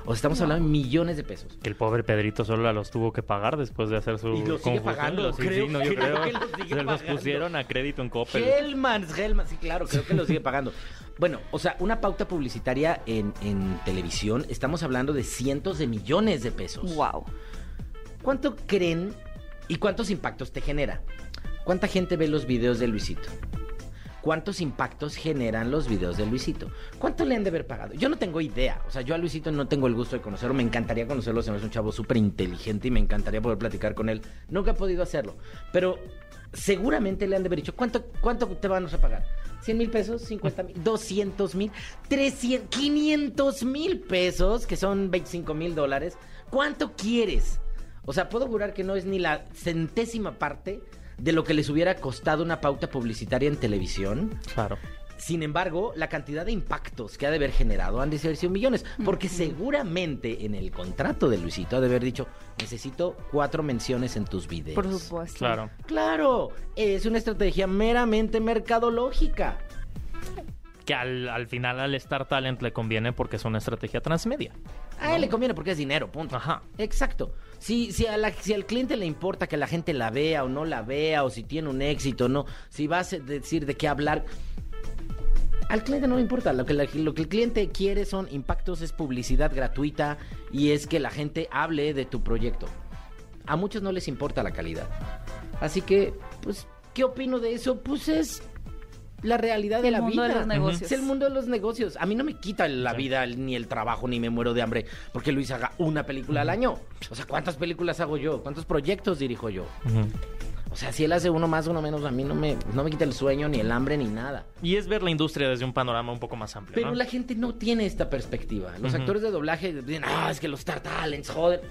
O sea, estamos hablando de millones de pesos. Que el pobre Pedrito solo los tuvo que pagar después de hacer su Y lo sigue pagando, sí, creo sí, no, yo que- creo. que lo sigue Se los pagando. pusieron a crédito en Coppel. Hellmans, Hellmans, sí, claro, creo que lo sigue pagando. Bueno, o sea, una pauta publicitaria en, en televisión, estamos hablando de cientos de millones de pesos. Wow. ¿Cuánto creen y cuántos impactos te genera? ¿Cuánta gente ve los videos de Luisito? ¿Cuántos impactos generan los videos de Luisito? ¿Cuánto le han de haber pagado? Yo no tengo idea. O sea, yo a Luisito no tengo el gusto de conocerlo. Me encantaría conocerlo. Se me hace un chavo súper inteligente y me encantaría poder platicar con él. Nunca he podido hacerlo. Pero seguramente le han de haber dicho, ¿cuánto, cuánto te van a pagar? ¿100 mil pesos? ¿50 mil? ¿200 mil? ¿300? ¿500 mil pesos? Que son 25 mil dólares. ¿Cuánto quieres? O sea, puedo jurar que no es ni la centésima parte de lo que les hubiera costado una pauta publicitaria en televisión. Claro. Sin embargo, la cantidad de impactos que ha de haber generado han de haber sido millones. Porque seguramente en el contrato de Luisito ha de haber dicho, necesito cuatro menciones en tus videos. Por supuesto. Claro. Claro, es una estrategia meramente mercadológica. Que al, al final al Star Talent le conviene porque es una estrategia transmedia. A él le conviene porque es dinero, punto. Ajá. Exacto. Si, si, a la- si al cliente le importa que la gente la vea o no la vea, o si tiene un éxito o no, si vas a decir de qué hablar, al cliente no le importa. Lo que, la- lo que el cliente quiere son impactos, es publicidad gratuita y es que la gente hable de tu proyecto. A muchos no les importa la calidad. Así que, pues, ¿qué opino de eso? Pues es la realidad de El la mundo de vida. los negocios. Es el mundo de los negocios. A mí no me quita la Sí. vida ni el trabajo ni me muero de hambre porque Luis haga una película al año. O sea, ¿cuántas películas hago yo? ¿Cuántos proyectos dirijo yo? O sea, si él hace uno más, uno menos, a mí no me, no me quita el sueño, ni el hambre, ni nada. Y es ver la industria desde un panorama un poco más amplio. Pero ¿no? la gente no tiene esta perspectiva. Los actores de doblaje dicen, ah, es que los Star Talents, joder.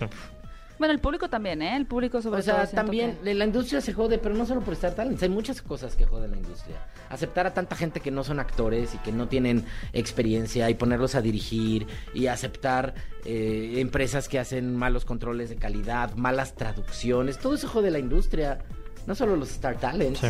Bueno, el público también, ¿eh? El público sobre O sea, todo. también que- la industria se jode, pero no solo por Star Talents. Hay muchas cosas que joden la industria. Aceptar a tanta gente que no son actores y que no tienen experiencia y ponerlos a dirigir y aceptar eh, empresas que hacen malos controles de calidad, malas traducciones. Todo eso jode la industria. No solo los Star Talents. Sí.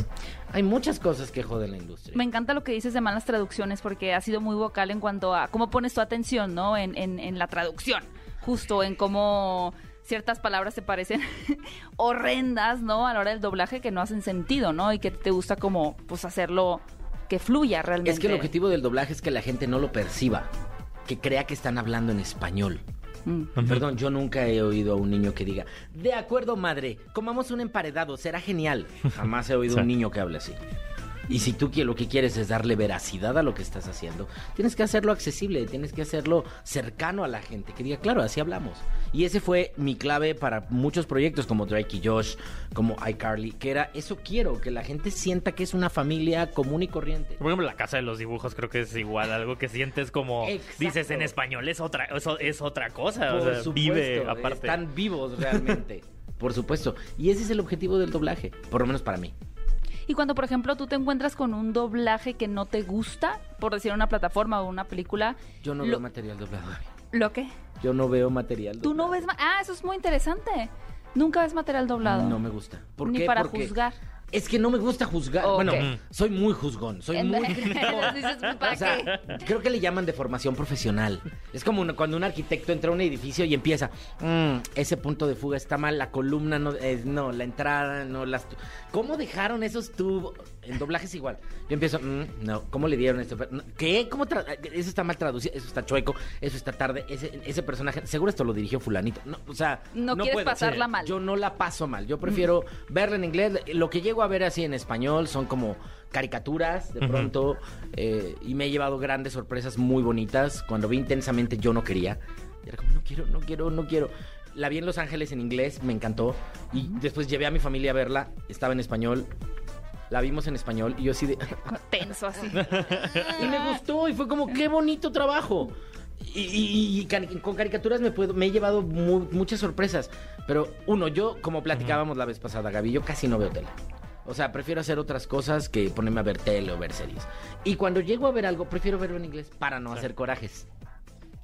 Hay muchas cosas que joden la industria. Me encanta lo que dices de malas traducciones porque ha sido muy vocal en cuanto a cómo pones tu atención, ¿no? En, en, en la traducción, justo en cómo ciertas palabras te parecen horrendas, ¿no? A la hora del doblaje que no hacen sentido, ¿no? Y que te gusta como, pues, hacerlo que fluya realmente. Es que el objetivo del doblaje es que la gente no lo perciba, que crea que están hablando en español. Mm. Perdón, yo nunca he oído a un niño que diga, de acuerdo madre, comamos un emparedado, será genial. Jamás he oído a un niño que hable así. Y si tú lo que quieres es darle veracidad a lo que estás haciendo, tienes que hacerlo accesible, tienes que hacerlo cercano a la gente, que diga, claro, así hablamos. Y ese fue mi clave para muchos proyectos como Drake y Josh, como iCarly, que era, eso quiero, que la gente sienta que es una familia común y corriente. Por ejemplo, la casa de los dibujos creo que es igual, algo que sientes como Exacto. dices en español, es otra, eso es otra cosa, o Por sea, supuesto, vive aparte. están vivos realmente. Por supuesto. Y ese es el objetivo del doblaje, por lo menos para mí. Y cuando, por ejemplo, tú te encuentras con un doblaje que no te gusta, por decir una plataforma o una película, Yo no Lo- veo material doblado. ¿lo qué? Yo no veo material Tú no doblado. ves... ma- Ah, eso es muy interesante. Nunca ves material doblado. No me gusta. ¿Por Ni qué? para Porque juzgar. Es que no me gusta juzgar. Bueno, soy muy juzgón. Soy muy crítico. Dices, ¿para O sea, creo que le llaman de formación profesional. Es como una- cuando un arquitecto entra a un edificio y empieza, "Mm, ese punto de fuga está mal, la columna no, eh, no, la entrada, no, las... ¿Cómo dejaron esos tubos? En doblaje es igual. Yo empiezo, "Mm, no, ¿cómo le dieron esto? No, ¿Qué? ¿Cómo tra- Eso está mal traducido, eso está chueco, eso está tarde, ese, ese personaje, seguro esto lo dirigió fulanito. No, o sea, No quieres puedo. pasarla Sí. mal. Yo no la paso mal. Yo prefiero verla en inglés. Lo que llego a ver así en español son como caricaturas de pronto. eh, y me he llevado grandes sorpresas muy bonitas. Cuando vi intensamente yo no quería. Y era como, no quiero, no quiero, no quiero. La vi en Los Ángeles en inglés, me encantó. Y después llevé a mi familia a verla. Estaba en español. La vimos en español. Y yo así de... Tenso así. y me gustó. Y fue como, qué bonito trabajo. Y, y- y cari- con caricaturas me, puedo, me he llevado mu- muchas sorpresas. Pero uno, yo, como platicábamos la vez pasada, Gaby, yo casi no veo tele. O sea, prefiero hacer otras cosas que ponerme a ver tele o ver series. Y cuando llego a ver algo, prefiero verlo en inglés para no hacer corajes.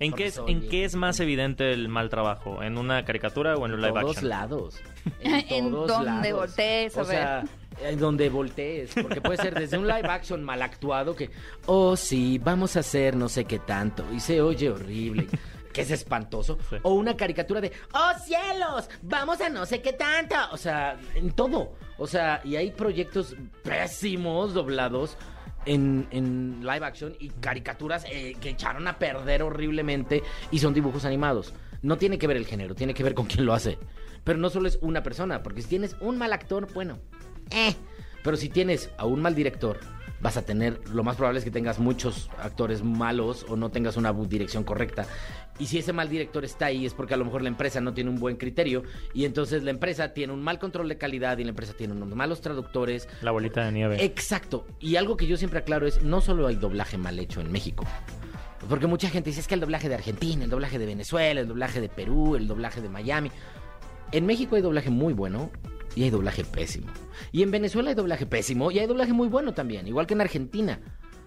¿En qué, es, ¿En qué es más evidente el mal trabajo? ¿En una caricatura o en un En live todos action? lados. En todos donde lados. voltees a O sea, en donde voltees. Porque puede ser desde un live action mal actuado que, oh sí, vamos a hacer no sé qué tanto. Y se oye horrible. Que es espantoso. Sí. O una caricatura de, ¡Oh cielos! ¡Vamos a no sé qué tanto! O sea, en todo. O sea, y hay proyectos pésimos doblados en, en live action y caricaturas eh, que echaron a perder horriblemente y son dibujos animados. No tiene que ver el género, tiene que ver con quién lo hace. Pero no solo es una persona, porque si tienes un mal actor, bueno, eh. Pero si tienes a un mal director, vas a tener, lo más probable es que tengas muchos actores malos o no tengas una dirección correcta. Y si ese mal director está ahí es porque a lo mejor la empresa no tiene un buen criterio y entonces la empresa tiene un mal control de calidad y la empresa tiene unos malos traductores. La bolita de nieve. Exacto. Y algo que yo siempre aclaro es, no solo hay doblaje mal hecho en México. Porque mucha gente dice, es que el doblaje de Argentina, el doblaje de Venezuela, el doblaje de Perú, el doblaje de Miami. En México hay doblaje muy bueno y hay doblaje pésimo. Y en Venezuela hay doblaje pésimo y hay doblaje muy bueno también, igual que en Argentina.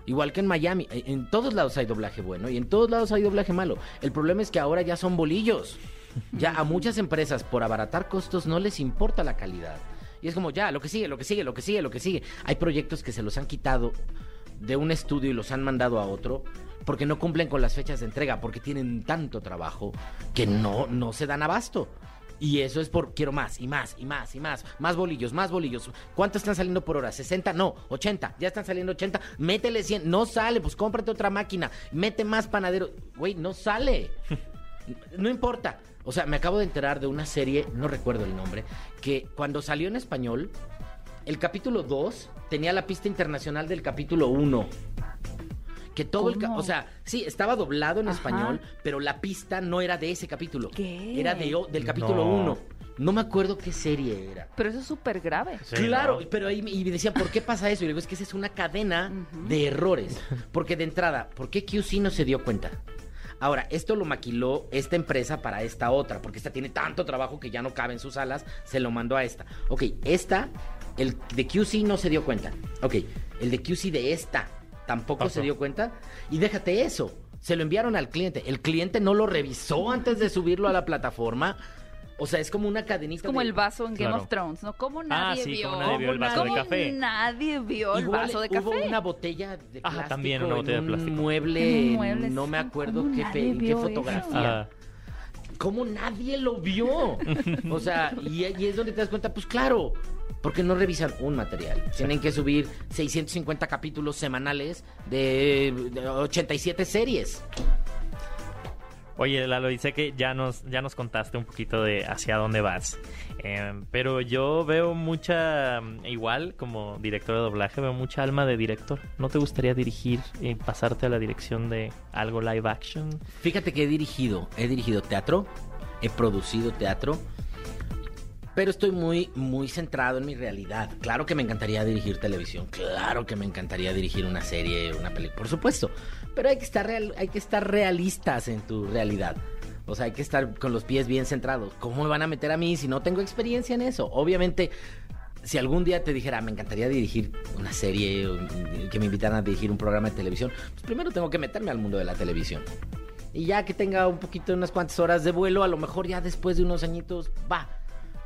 Igual que en Miami, en en todos lados hay doblaje bueno y en todos lados hay doblaje malo. El problema es que ahora ya son bolillos. Ya a muchas empresas por abaratar costos no les importa la calidad. Y es como ya, lo que sigue, lo que sigue, lo que sigue, lo que sigue. Hay proyectos que se los han quitado de un estudio y los han mandado a otro porque no cumplen con las fechas de entrega, porque tienen tanto trabajo que no, no se dan abasto. Y eso es por quiero más y más y más y más. Más bolillos, más bolillos. ¿Cuánto están saliendo por hora? ¿60? No, 80. Ya están saliendo 80. Métele 100. No sale, pues cómprate otra máquina. Mete más panadero. Güey, no sale. No importa. O sea, me acabo de enterar de una serie, no recuerdo el nombre, que cuando salió en español, el capítulo 2 tenía la pista internacional del capítulo 1. Que todo el... O sea, sí, estaba doblado en Ajá. español, pero la pista no era de ese capítulo. ¿Qué? Era de, del capítulo No. 1. No me acuerdo qué serie era. Pero eso es súper grave. Sí, claro, ¿no? pero ahí me- y me decía, ¿por qué pasa eso? Y le digo, es que esa es una cadena de errores. Porque de entrada, ¿por qué QC no se dio cuenta? Ahora, esto lo maquiló esta empresa para esta otra, porque esta tiene tanto trabajo que ya no cabe en sus alas, se lo mandó a esta. Ok, esta, el de QC no se dio cuenta. Ok, el de QC de esta tampoco Pasó. se dio cuenta. Y déjate eso, se lo enviaron al cliente. El cliente no lo revisó antes de subirlo a la plataforma. O sea, es como una cadenita. Es como de- el vaso en Game Claro. of Thrones, ¿no? ¿Cómo nadie sí, vio? cómo nadie vio el vaso de ¿Cómo café? nadie vio el Igual vaso de Hubo café? una botella de Ajá, plástico también una botella de plástico. un mueble, En un mueble, no me acuerdo ¿cómo qué, nadie qué fotografía. ¿Cómo nadie lo vio? o sea, y, es donde te das cuenta, pues claro, porque no revisan un material. Tienen que subir 650 capítulos semanales de 87 series. Oye, Lalo, sé que ya nos, ya nos contaste un poquito de hacia dónde vas. Eh, pero yo veo mucha, igual como director de doblaje, veo mucha alma de director. ¿No te gustaría dirigir y pasarte a la dirección de algo live action? Fíjate que he dirigido, he dirigido teatro, he producido teatro, pero estoy muy, muy centrado en mi realidad. Claro que me encantaría dirigir televisión, claro que me encantaría dirigir una serie, una película, por supuesto. Pero hay que estar real, hay que estar realistas en tu realidad. O sea, hay que estar con los pies bien centrados. ¿Cómo me van a meter a mí si no tengo experiencia en eso? Obviamente, si algún día te dijera, me encantaría dirigir una serie, o que me invitaran a dirigir un programa de televisión, pues primero tengo que meterme al mundo de la televisión. Y ya que tenga un poquito, unas cuantas horas de vuelo, a lo mejor ya después de unos añitos va.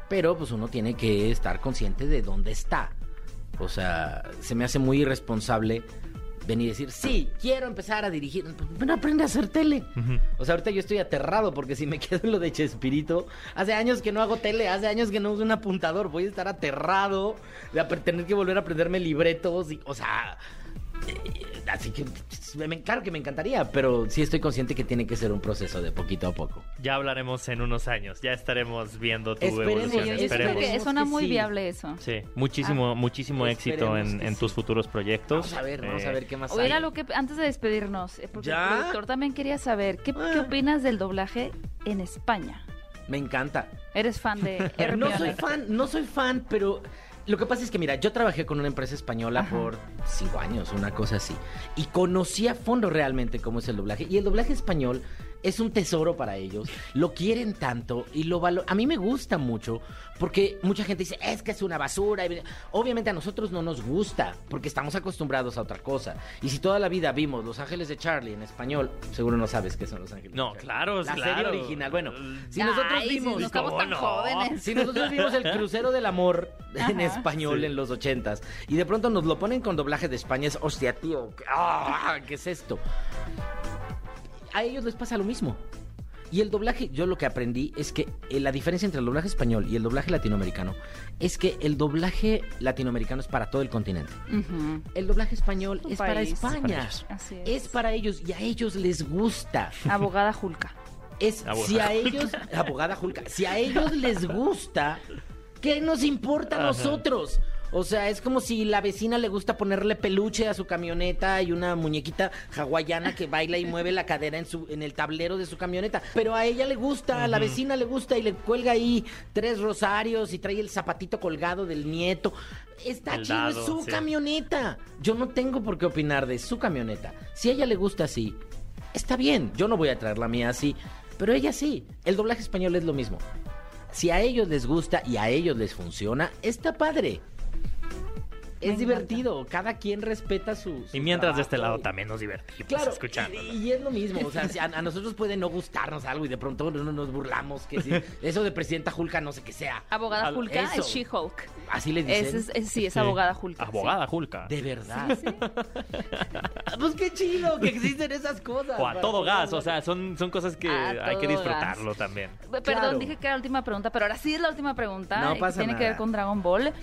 Pero pues uno tiene que estar consciente de dónde está. O sea, se me hace muy irresponsable venir y decir, sí, quiero empezar a dirigir. Bueno, aprende a hacer tele. O sea, ahorita yo estoy aterrado porque si me quedo en lo de Chespirito, hace años que no hago tele, hace años que no uso un apuntador, voy a estar aterrado de tener que volver a aprenderme libretos. Y, o sea, así que me, claro que me encantaría, pero sí estoy consciente que tiene que ser un proceso de poquito a poco. Ya hablaremos en unos años, ya estaremos viendo tu Esperemos, evolución. Esperemos. creo que suena muy sí. viable eso. Sí, muchísimo, muchísimo éxito Esperemos en, tus sí. futuros proyectos. Vamos a ver, vamos Eh, a ver qué más Oiga, hay. lo que antes de despedirnos, eh, porque ¿Ya? el productor también quería saber, ¿qué, Ah. qué opinas del doblaje en España? Me encanta. ¿Eres fan de No soy fan, no soy fan, pero lo que pasa es que, mira, yo trabajé con una empresa española Ajá. por cinco años, una cosa así. Y conocí a fondo realmente cómo es el doblaje. Y el doblaje español es un tesoro para ellos. Lo quieren tanto y lo valoran. A mí me gusta mucho porque mucha gente dice, es que es una basura. Obviamente a nosotros no nos gusta porque estamos acostumbrados a otra cosa. Y si toda la vida vimos Los Ángeles de Charlie en español, seguro no sabes qué son Los Ángeles No, de Charlie. claro, La claro. serie original. Bueno, si Ay, nosotros si vimos... no estamos ¿Cómo tan no? jóvenes. Si nosotros vimos el crucero del amor en Ajá. español Sí. en los ochentas y de pronto nos lo ponen con doblaje de España, es hostia, tío, ¿qué, ah, ¿qué es esto? A ellos les pasa lo mismo. Y el doblaje, yo lo que aprendí es que eh, la diferencia entre el doblaje español y el doblaje latinoamericano es que el doblaje latinoamericano es para todo el continente. El doblaje español es para. España. Para ellos. Así es. Es para ellos y a ellos les gusta. Abogada. Es Abogada si a ellos, abogada Julka, si a ellos les gusta, ¿qué nos importa a nosotros? O sea, es como si la vecina le gusta ponerle peluche a su camioneta y una muñequita hawaiana que baila y mueve la cadera en su en el tablero de su camioneta. Pero a ella le gusta, a la vecina le gusta y le cuelga ahí tres rosarios y trae el zapatito colgado del nieto. Está El chido, es su sí. camioneta. Yo no tengo por qué opinar de su camioneta. Si a ella le gusta así, está bien. Yo no voy a traer la mía así, pero ella sí. El doblaje español es lo mismo. Si a ellos les gusta y a ellos les funciona, está padre. Me es divertido. Cada quien respeta su. su Y mientras de este lado también nos divertimos Claro, escuchando. y, y es lo mismo, o sea, si a, a nosotros puede no gustarnos algo y de pronto no nos burlamos que si eso de presidenta Julka no sé qué sea. Abogada eso. es She-Hulk. Así le dicen. Es, es- es- sí, es Sí. abogada Hulka. sí. Abogada Julka. De verdad. pues qué chido que existen esas cosas. O a todo gas, o sea, son, son cosas que A hay que disfrutarlo también. Perdón, Claro. dije que era la última pregunta, pero ahora sí es la última pregunta. No eh, que pasa Tiene que ver con Dragon Ball.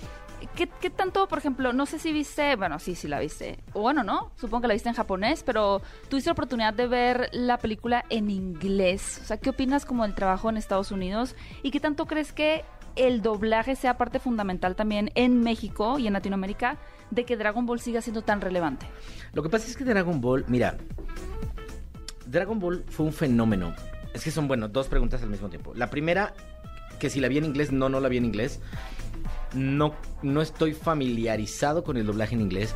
¿Qué, tanto, por ejemplo, no sé si viste, bueno, sí, sí la viste. Bueno, no, supongo que la viste en japonés, pero tuviste la oportunidad de ver la película en inglés. O sea, ¿qué opinas como del trabajo en Estados Unidos? ¿Y qué tanto crees que el doblaje sea parte fundamental también en México y en Latinoamérica de que Dragon Ball siga siendo tan relevante? Lo que pasa es que Dragon Ball, mira, Dragon Ball fue un fenómeno. Es que son, bueno, dos preguntas al mismo tiempo. La primera, que si la vi en inglés, no, no la vi en inglés. No, no estoy familiarizado con el doblaje en inglés,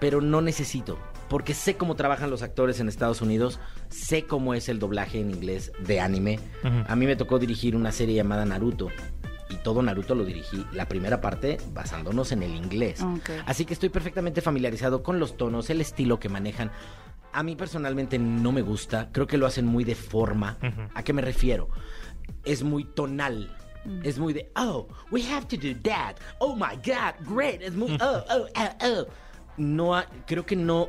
pero no necesito. Porque sé cómo trabajan los actores en Estados Unidos, sé cómo es el doblaje en inglés de anime. A mí me tocó dirigir una serie llamada Naruto. Y todo Naruto lo dirigí, la primera parte basándonos en el inglés. Ok. Así que estoy perfectamente familiarizado con los tonos, el estilo que manejan. A mí personalmente no me gusta, creo que lo hacen muy de forma. ¿A qué me refiero? Es muy tonal. Mm. Es muy de, oh, we have to do that. Oh my God, great. Es muy, oh, oh, oh, oh. No, creo que no,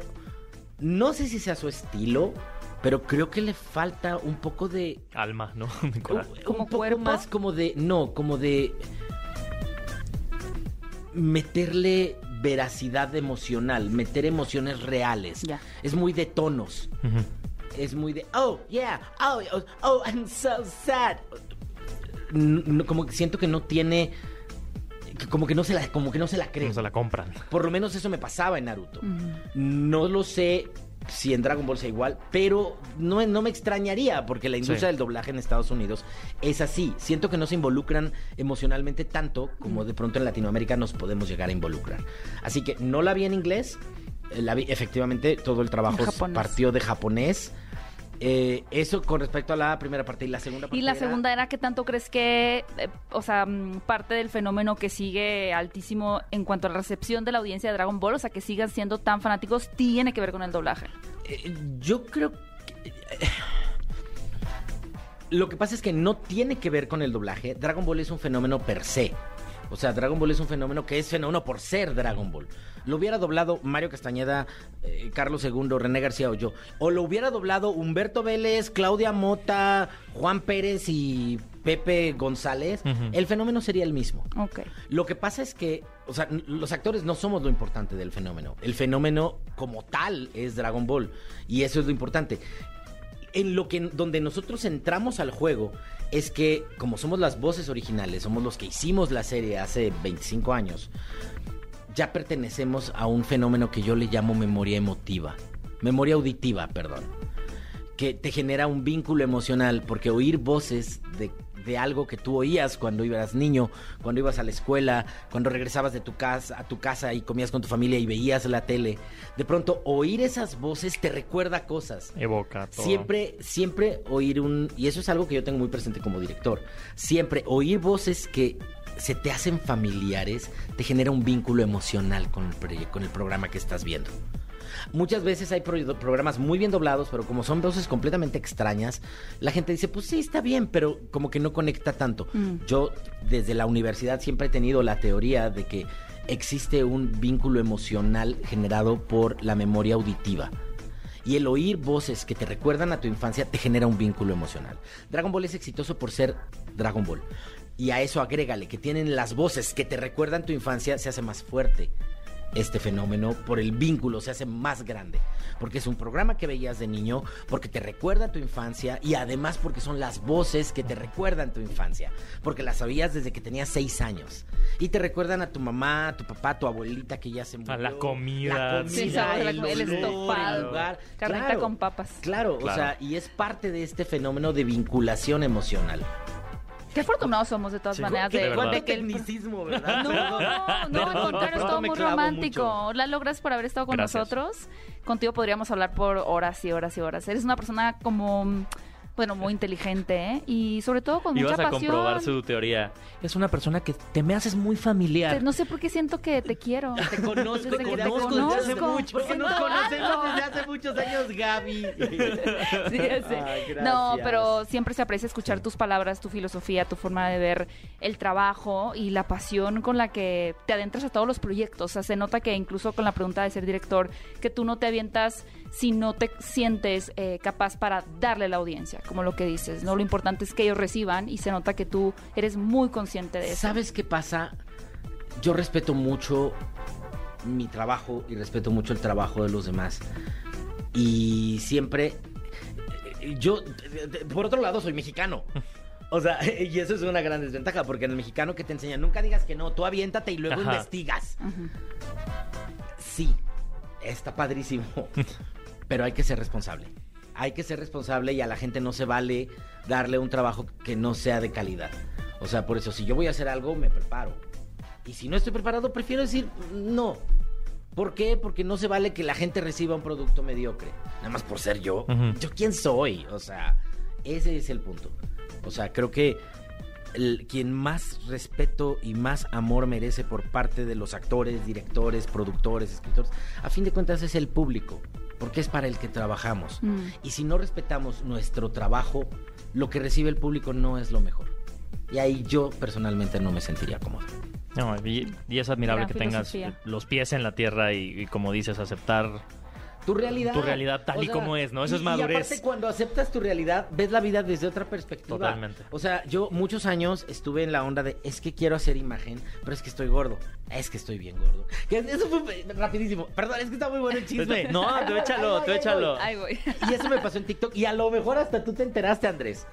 no sé si sea su estilo, pero creo que le falta un poco de Alma, ¿no? Un, ¿Como un poco cuerpo? más como de. No, como de. Meterle veracidad emocional, meter emociones reales. Es muy de tonos. Es muy de. Oh, yeah. Oh, oh, oh, I'm so sad. Como que siento que no tiene. Como que no se la, como que no se la cree. No se la compran. Por lo menos eso me pasaba en Naruto. No lo sé si en Dragon Ball sea igual, pero no, no me extrañaría porque la industria Sí. del doblaje en Estados Unidos es así. Siento que no se involucran emocionalmente tanto como de pronto en Latinoamérica nos podemos llegar a involucrar. Así que no la vi en inglés, eh, la vi efectivamente, todo el trabajo partió de japonés. Eh, eso con respecto a la primera parte y la segunda parte. Y la era- segunda era qué tanto crees que, eh, o sea, mm, parte del fenómeno que sigue altísimo en cuanto a la recepción de la audiencia de Dragon Ball, o sea, que sigan siendo tan fanáticos, tiene que ver con el doblaje. Eh, yo creo que... eh, Lo que pasa es que no tiene que ver con el doblaje. Dragon Ball es un fenómeno per se. O sea, Dragon Ball es un fenómeno que es fenómeno por ser Dragon Ball. Lo hubiera doblado Mario Castañeda, eh, Carlos II, René García o yo. O lo hubiera doblado Humberto Vélez, Claudia Mota, Juan Pérez y Pepe González. El fenómeno sería el mismo. Lo que pasa es que, o sea, los actores no somos lo importante del fenómeno. El fenómeno como tal es Dragon Ball. Y eso es lo importante. En lo que donde nosotros entramos al juego es que, como somos las voces originales, somos los que hicimos la serie hace 25 años, ya pertenecemos a un fenómeno que yo le llamo memoria emotiva. Memoria auditiva, perdón que te genera un vínculo emocional, porque oír voces de, de algo que tú oías cuando ibas niño, cuando ibas a la escuela, cuando regresabas de tu casa a tu casa y comías con tu familia y veías la tele, de pronto oír esas voces te recuerda cosas. Evoca todo. Siempre, siempre oír un... Y eso es algo que yo tengo muy presente como director. Siempre oír voces que se te hacen familiares te genera un vínculo emocional con el, con el programa que estás viendo. Muchas veces hay pro- programas muy bien doblados, pero como son voces completamente extrañas, la gente dice, pues sí, está bien, pero como que no conecta tanto. Mm. Yo desde la universidad siempre he tenido la teoría de que existe un vínculo emocional generado por la memoria auditiva. Y el oír voces que te recuerdan a tu infancia te genera un vínculo emocional. Dragon Ball es exitoso por ser Dragon Ball. Y a eso agrégale que tienen las voces que te recuerdan tu infancia, se hace más fuerte este fenómeno por el vínculo, se hace más grande. Porque es un programa que veías de niño, porque te recuerda tu infancia y además porque son las voces que te recuerdan tu infancia. Porque las sabías desde que tenías seis años. Y te recuerdan a tu mamá, a tu papá, a tu abuelita que ya se murió. la comida. La comida, Sí, el, estofado, el lugar. Carnita Claro. con papas. Claro, o Claro. sea, y es parte de este fenómeno de vinculación emocional. Qué afortunados somos de todas Sí, maneras de de, verdad. de que el- tecnicismo, ¿verdad? No, no, no, al contrario, todo muy romántico. mucho. Lalo, gracias por haber estado con Gracias. nosotros. Contigo podríamos hablar por horas y horas y horas. Eres una persona como Bueno, muy inteligente, ¿eh? Y sobre todo con Y mucha vas a pasión. comprobar su teoría. Es una persona que te me haces muy familiar. No sé por qué siento que te quiero. Te conozco, Desde te que te conozco desde hace conozco. mucho. Porque nos conocemos algo. desde hace muchos años, Gaby. Sí. Ay, no, pero siempre se aprecia escuchar tus palabras, tu filosofía, tu forma de ver el trabajo y la pasión con la que te adentras a todos los proyectos. O sea, se nota que incluso con la pregunta de ser director, que tú no te avientas si no te sientes eh, capaz para darle a la audiencia, como lo que dices. No, lo importante es que ellos reciban y se nota que tú eres muy consciente de eso. ¿Sabes qué pasa? Yo respeto mucho mi trabajo y respeto mucho el trabajo de los demás. Y siempre. eh, Yo, por otro lado, soy mexicano. O sea, y eso es una gran desventaja, porque en el mexicano que te enseñan, nunca digas que no, tú aviéntate y luego Ajá. investigas. Sí, está padrísimo, pero hay que ser responsable. Hay que ser responsable y a la gente no se vale darle un trabajo que no sea de calidad. O sea, por eso, si yo voy a hacer algo, me preparo. Y si no estoy preparado, prefiero decir no. ¿Por qué? Porque no se vale que la gente reciba un producto mediocre. Nada más por ser yo. Ujú. ¿Yo quién soy? O sea, ese es el punto. O sea, creo que el- quien más respeto y más amor merece por parte de los actores, directores, productores, escritores, a fin de cuentas es el público, porque es para el que trabajamos. Mm. Y si no respetamos nuestro trabajo, lo que recibe el público no es lo mejor. Y ahí yo personalmente no me sentiría cómodo. No, y, y es admirable Gran que tengas los pies en la tierra y, y como dices, aceptar Tu realidad. Tu realidad tal y como es, ¿no? Eso es y- madurez. Y aparte, cuando aceptas tu realidad, ves la vida desde otra perspectiva. Totalmente. O sea, yo muchos años estuve en la onda de es que quiero hacer imagen, pero es que estoy gordo. Es que estoy bien gordo. Que eso fue rapidísimo. Perdón, es que está muy bueno el chisme. No, tú échalo, tú échalo. Ahí voy. Y eso me pasó en TikTok. Y a lo mejor hasta tú te enteraste, Andrés.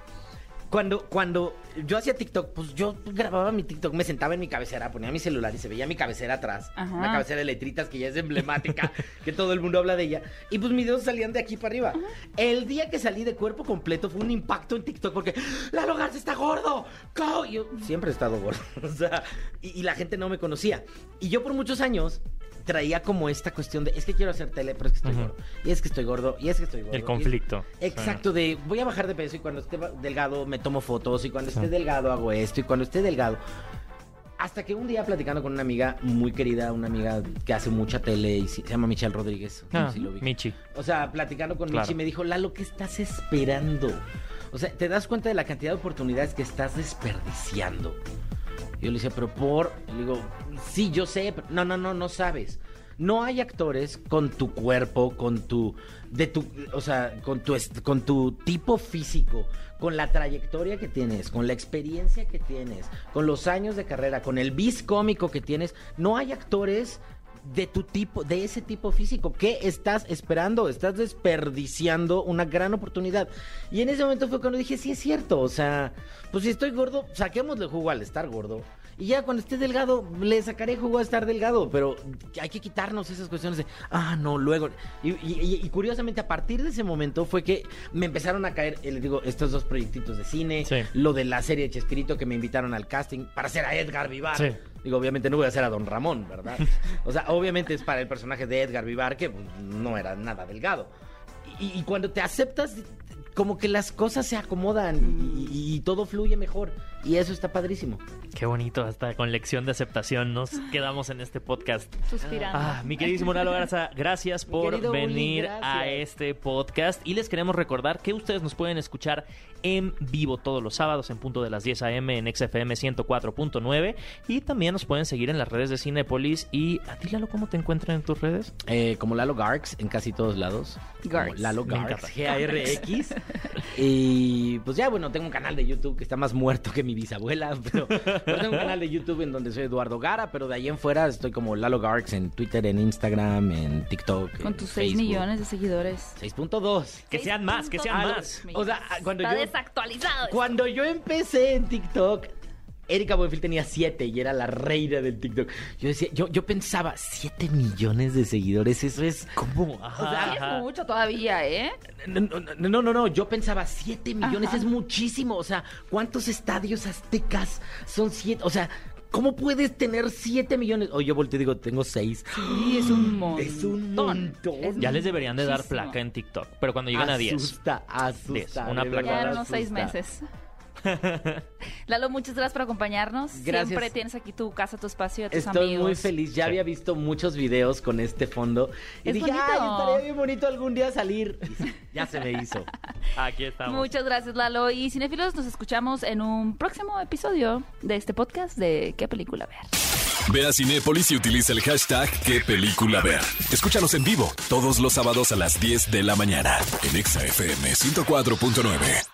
Cuando, cuando yo hacía TikTok, pues yo grababa mi TikTok, me sentaba en mi cabecera, ponía mi celular y se veía mi cabecera atrás. Ajá. Una cabecera de letritas que ya es emblemática, que todo el mundo habla de ella. Y pues mis dedos salían de aquí para arriba. El día que salí de cuerpo completo fue un impacto en TikTok porque ¡Lalo Garza está gordo! ¡Go! Yo siempre he estado gordo. O sea, y, y la gente no me conocía. Y yo por muchos años traía como esta cuestión de es que quiero hacer tele, pero es que estoy Ujú. gordo. Y es que estoy gordo, y es que estoy gordo. El conflicto. Exacto, de voy a bajar de peso y cuando esté delgado me tomo fotos y cuando esté delgado hago esto y cuando esté delgado. Hasta que un día platicando con una amiga muy querida, una amiga que hace mucha tele y se llama Michelle Rodríguez. no Ah, sé si lo ubican. Michi. O sea, platicando con Claro. Michi me dijo, Lalo, ¿qué estás esperando? O sea, ¿te das cuenta de la cantidad de oportunidades que estás desperdiciando? Yo le decía, pero por... Le digo, sí, yo sé, pero no, no, no, no sabes. No hay actores con tu cuerpo, con tu... De tu o sea, con tu, con tu tipo físico, con la trayectoria que tienes, con la experiencia que tienes, con los años de carrera, con el bis cómico que tienes. No hay actores de tu tipo, de ese tipo físico. ¿Qué estás esperando? Estás desperdiciando una gran oportunidad. Y en ese momento fue cuando dije, sí es cierto. O sea, pues si estoy gordo, saquémosle jugo al estar gordo. Y ya cuando esté delgado, le sacaré jugo a estar delgado. Pero hay que quitarnos esas cuestiones de, ah, no, luego. Y, y- y- y curiosamente, a partir de ese momento fue que me empezaron a caer, eh, les digo, estos dos proyectitos de cine, Sí. lo de la serie de Chespirito que me invitaron al casting para hacer a Edgar Vivar. Sí. Digo, obviamente no voy a hacer a Don Ramón, ¿verdad? O sea, obviamente es para el personaje de Edgar Vivar, que pues, no era nada delgado. Y, cuando te aceptas, como que las cosas se acomodan y todo fluye mejor. Y eso está padrísimo. Qué bonito, hasta con lección de aceptación nos quedamos en este podcast. Suspirando. Ah, mi queridísimo Lalo Garza, gracias por Uli, venir gracias. a este podcast y les queremos recordar que ustedes nos pueden escuchar en vivo todos los sábados en punto de las 10 a.m. en XFM 104.9 y también nos pueden seguir en las redes de Cinepolis y a ti Lalo, ¿cómo te encuentran en tus redes? Eh, como Lalo Garx en casi todos lados. Como Garx. Lalo Garx. G-A-R-X. y pues ya, bueno, tengo un canal de YouTube que está más muerto que mi bisabuela. Pero, tengo un canal de YouTube en donde soy Eduardo Gara, pero de ahí en fuera estoy como Lalo Garx en Twitter, en Instagram, en TikTok. Con en tus 6 Facebook. millones de seguidores. 6.2. Que sean más, que sean más. O sea, cuando Está yo, desactualizado. cuando yo empecé en TikTok, Erika Buenfil tenía 7 y era la reina del TikTok. Yo decía, yo, yo pensaba, 7 millones de seguidores, eso es... ¿Cómo? O sea, Ajá, Es ajá. mucho todavía, ¿eh? No, no, no, no, no, yo pensaba 7 millones Ajá. es muchísimo. O sea, ¿cuántos estadios aztecas son 7? O sea, ¿Cómo puedes tener 7 millones? O yo volteo y digo, tengo 6. Y es un montón. Es un montón. Es Ya les deberían de dar muchísimo. placa en TikTok, pero cuando llegan a 10. Asusta, asusta. Diez, una de placa. Ya unos seis asusta. meses. Lalo, muchas gracias por acompañarnos. Gracias. Siempre tienes aquí tu casa, tu espacio, a tus Estoy amigos. muy feliz. Ya Sí. había visto muchos videos con este fondo. Y Es dije, bonito. ay, estaría bien bonito algún día salir. Y ya se me hizo. Aquí estamos. Muchas gracias, Lalo. Y cinéfilos, nos escuchamos en un próximo episodio de este podcast de ¿Qué película ver? Ve a Cinépolis y utiliza el hashtag qué película ver. Escúchanos en vivo todos los sábados a las 10 de la mañana en Exa FM 104.9.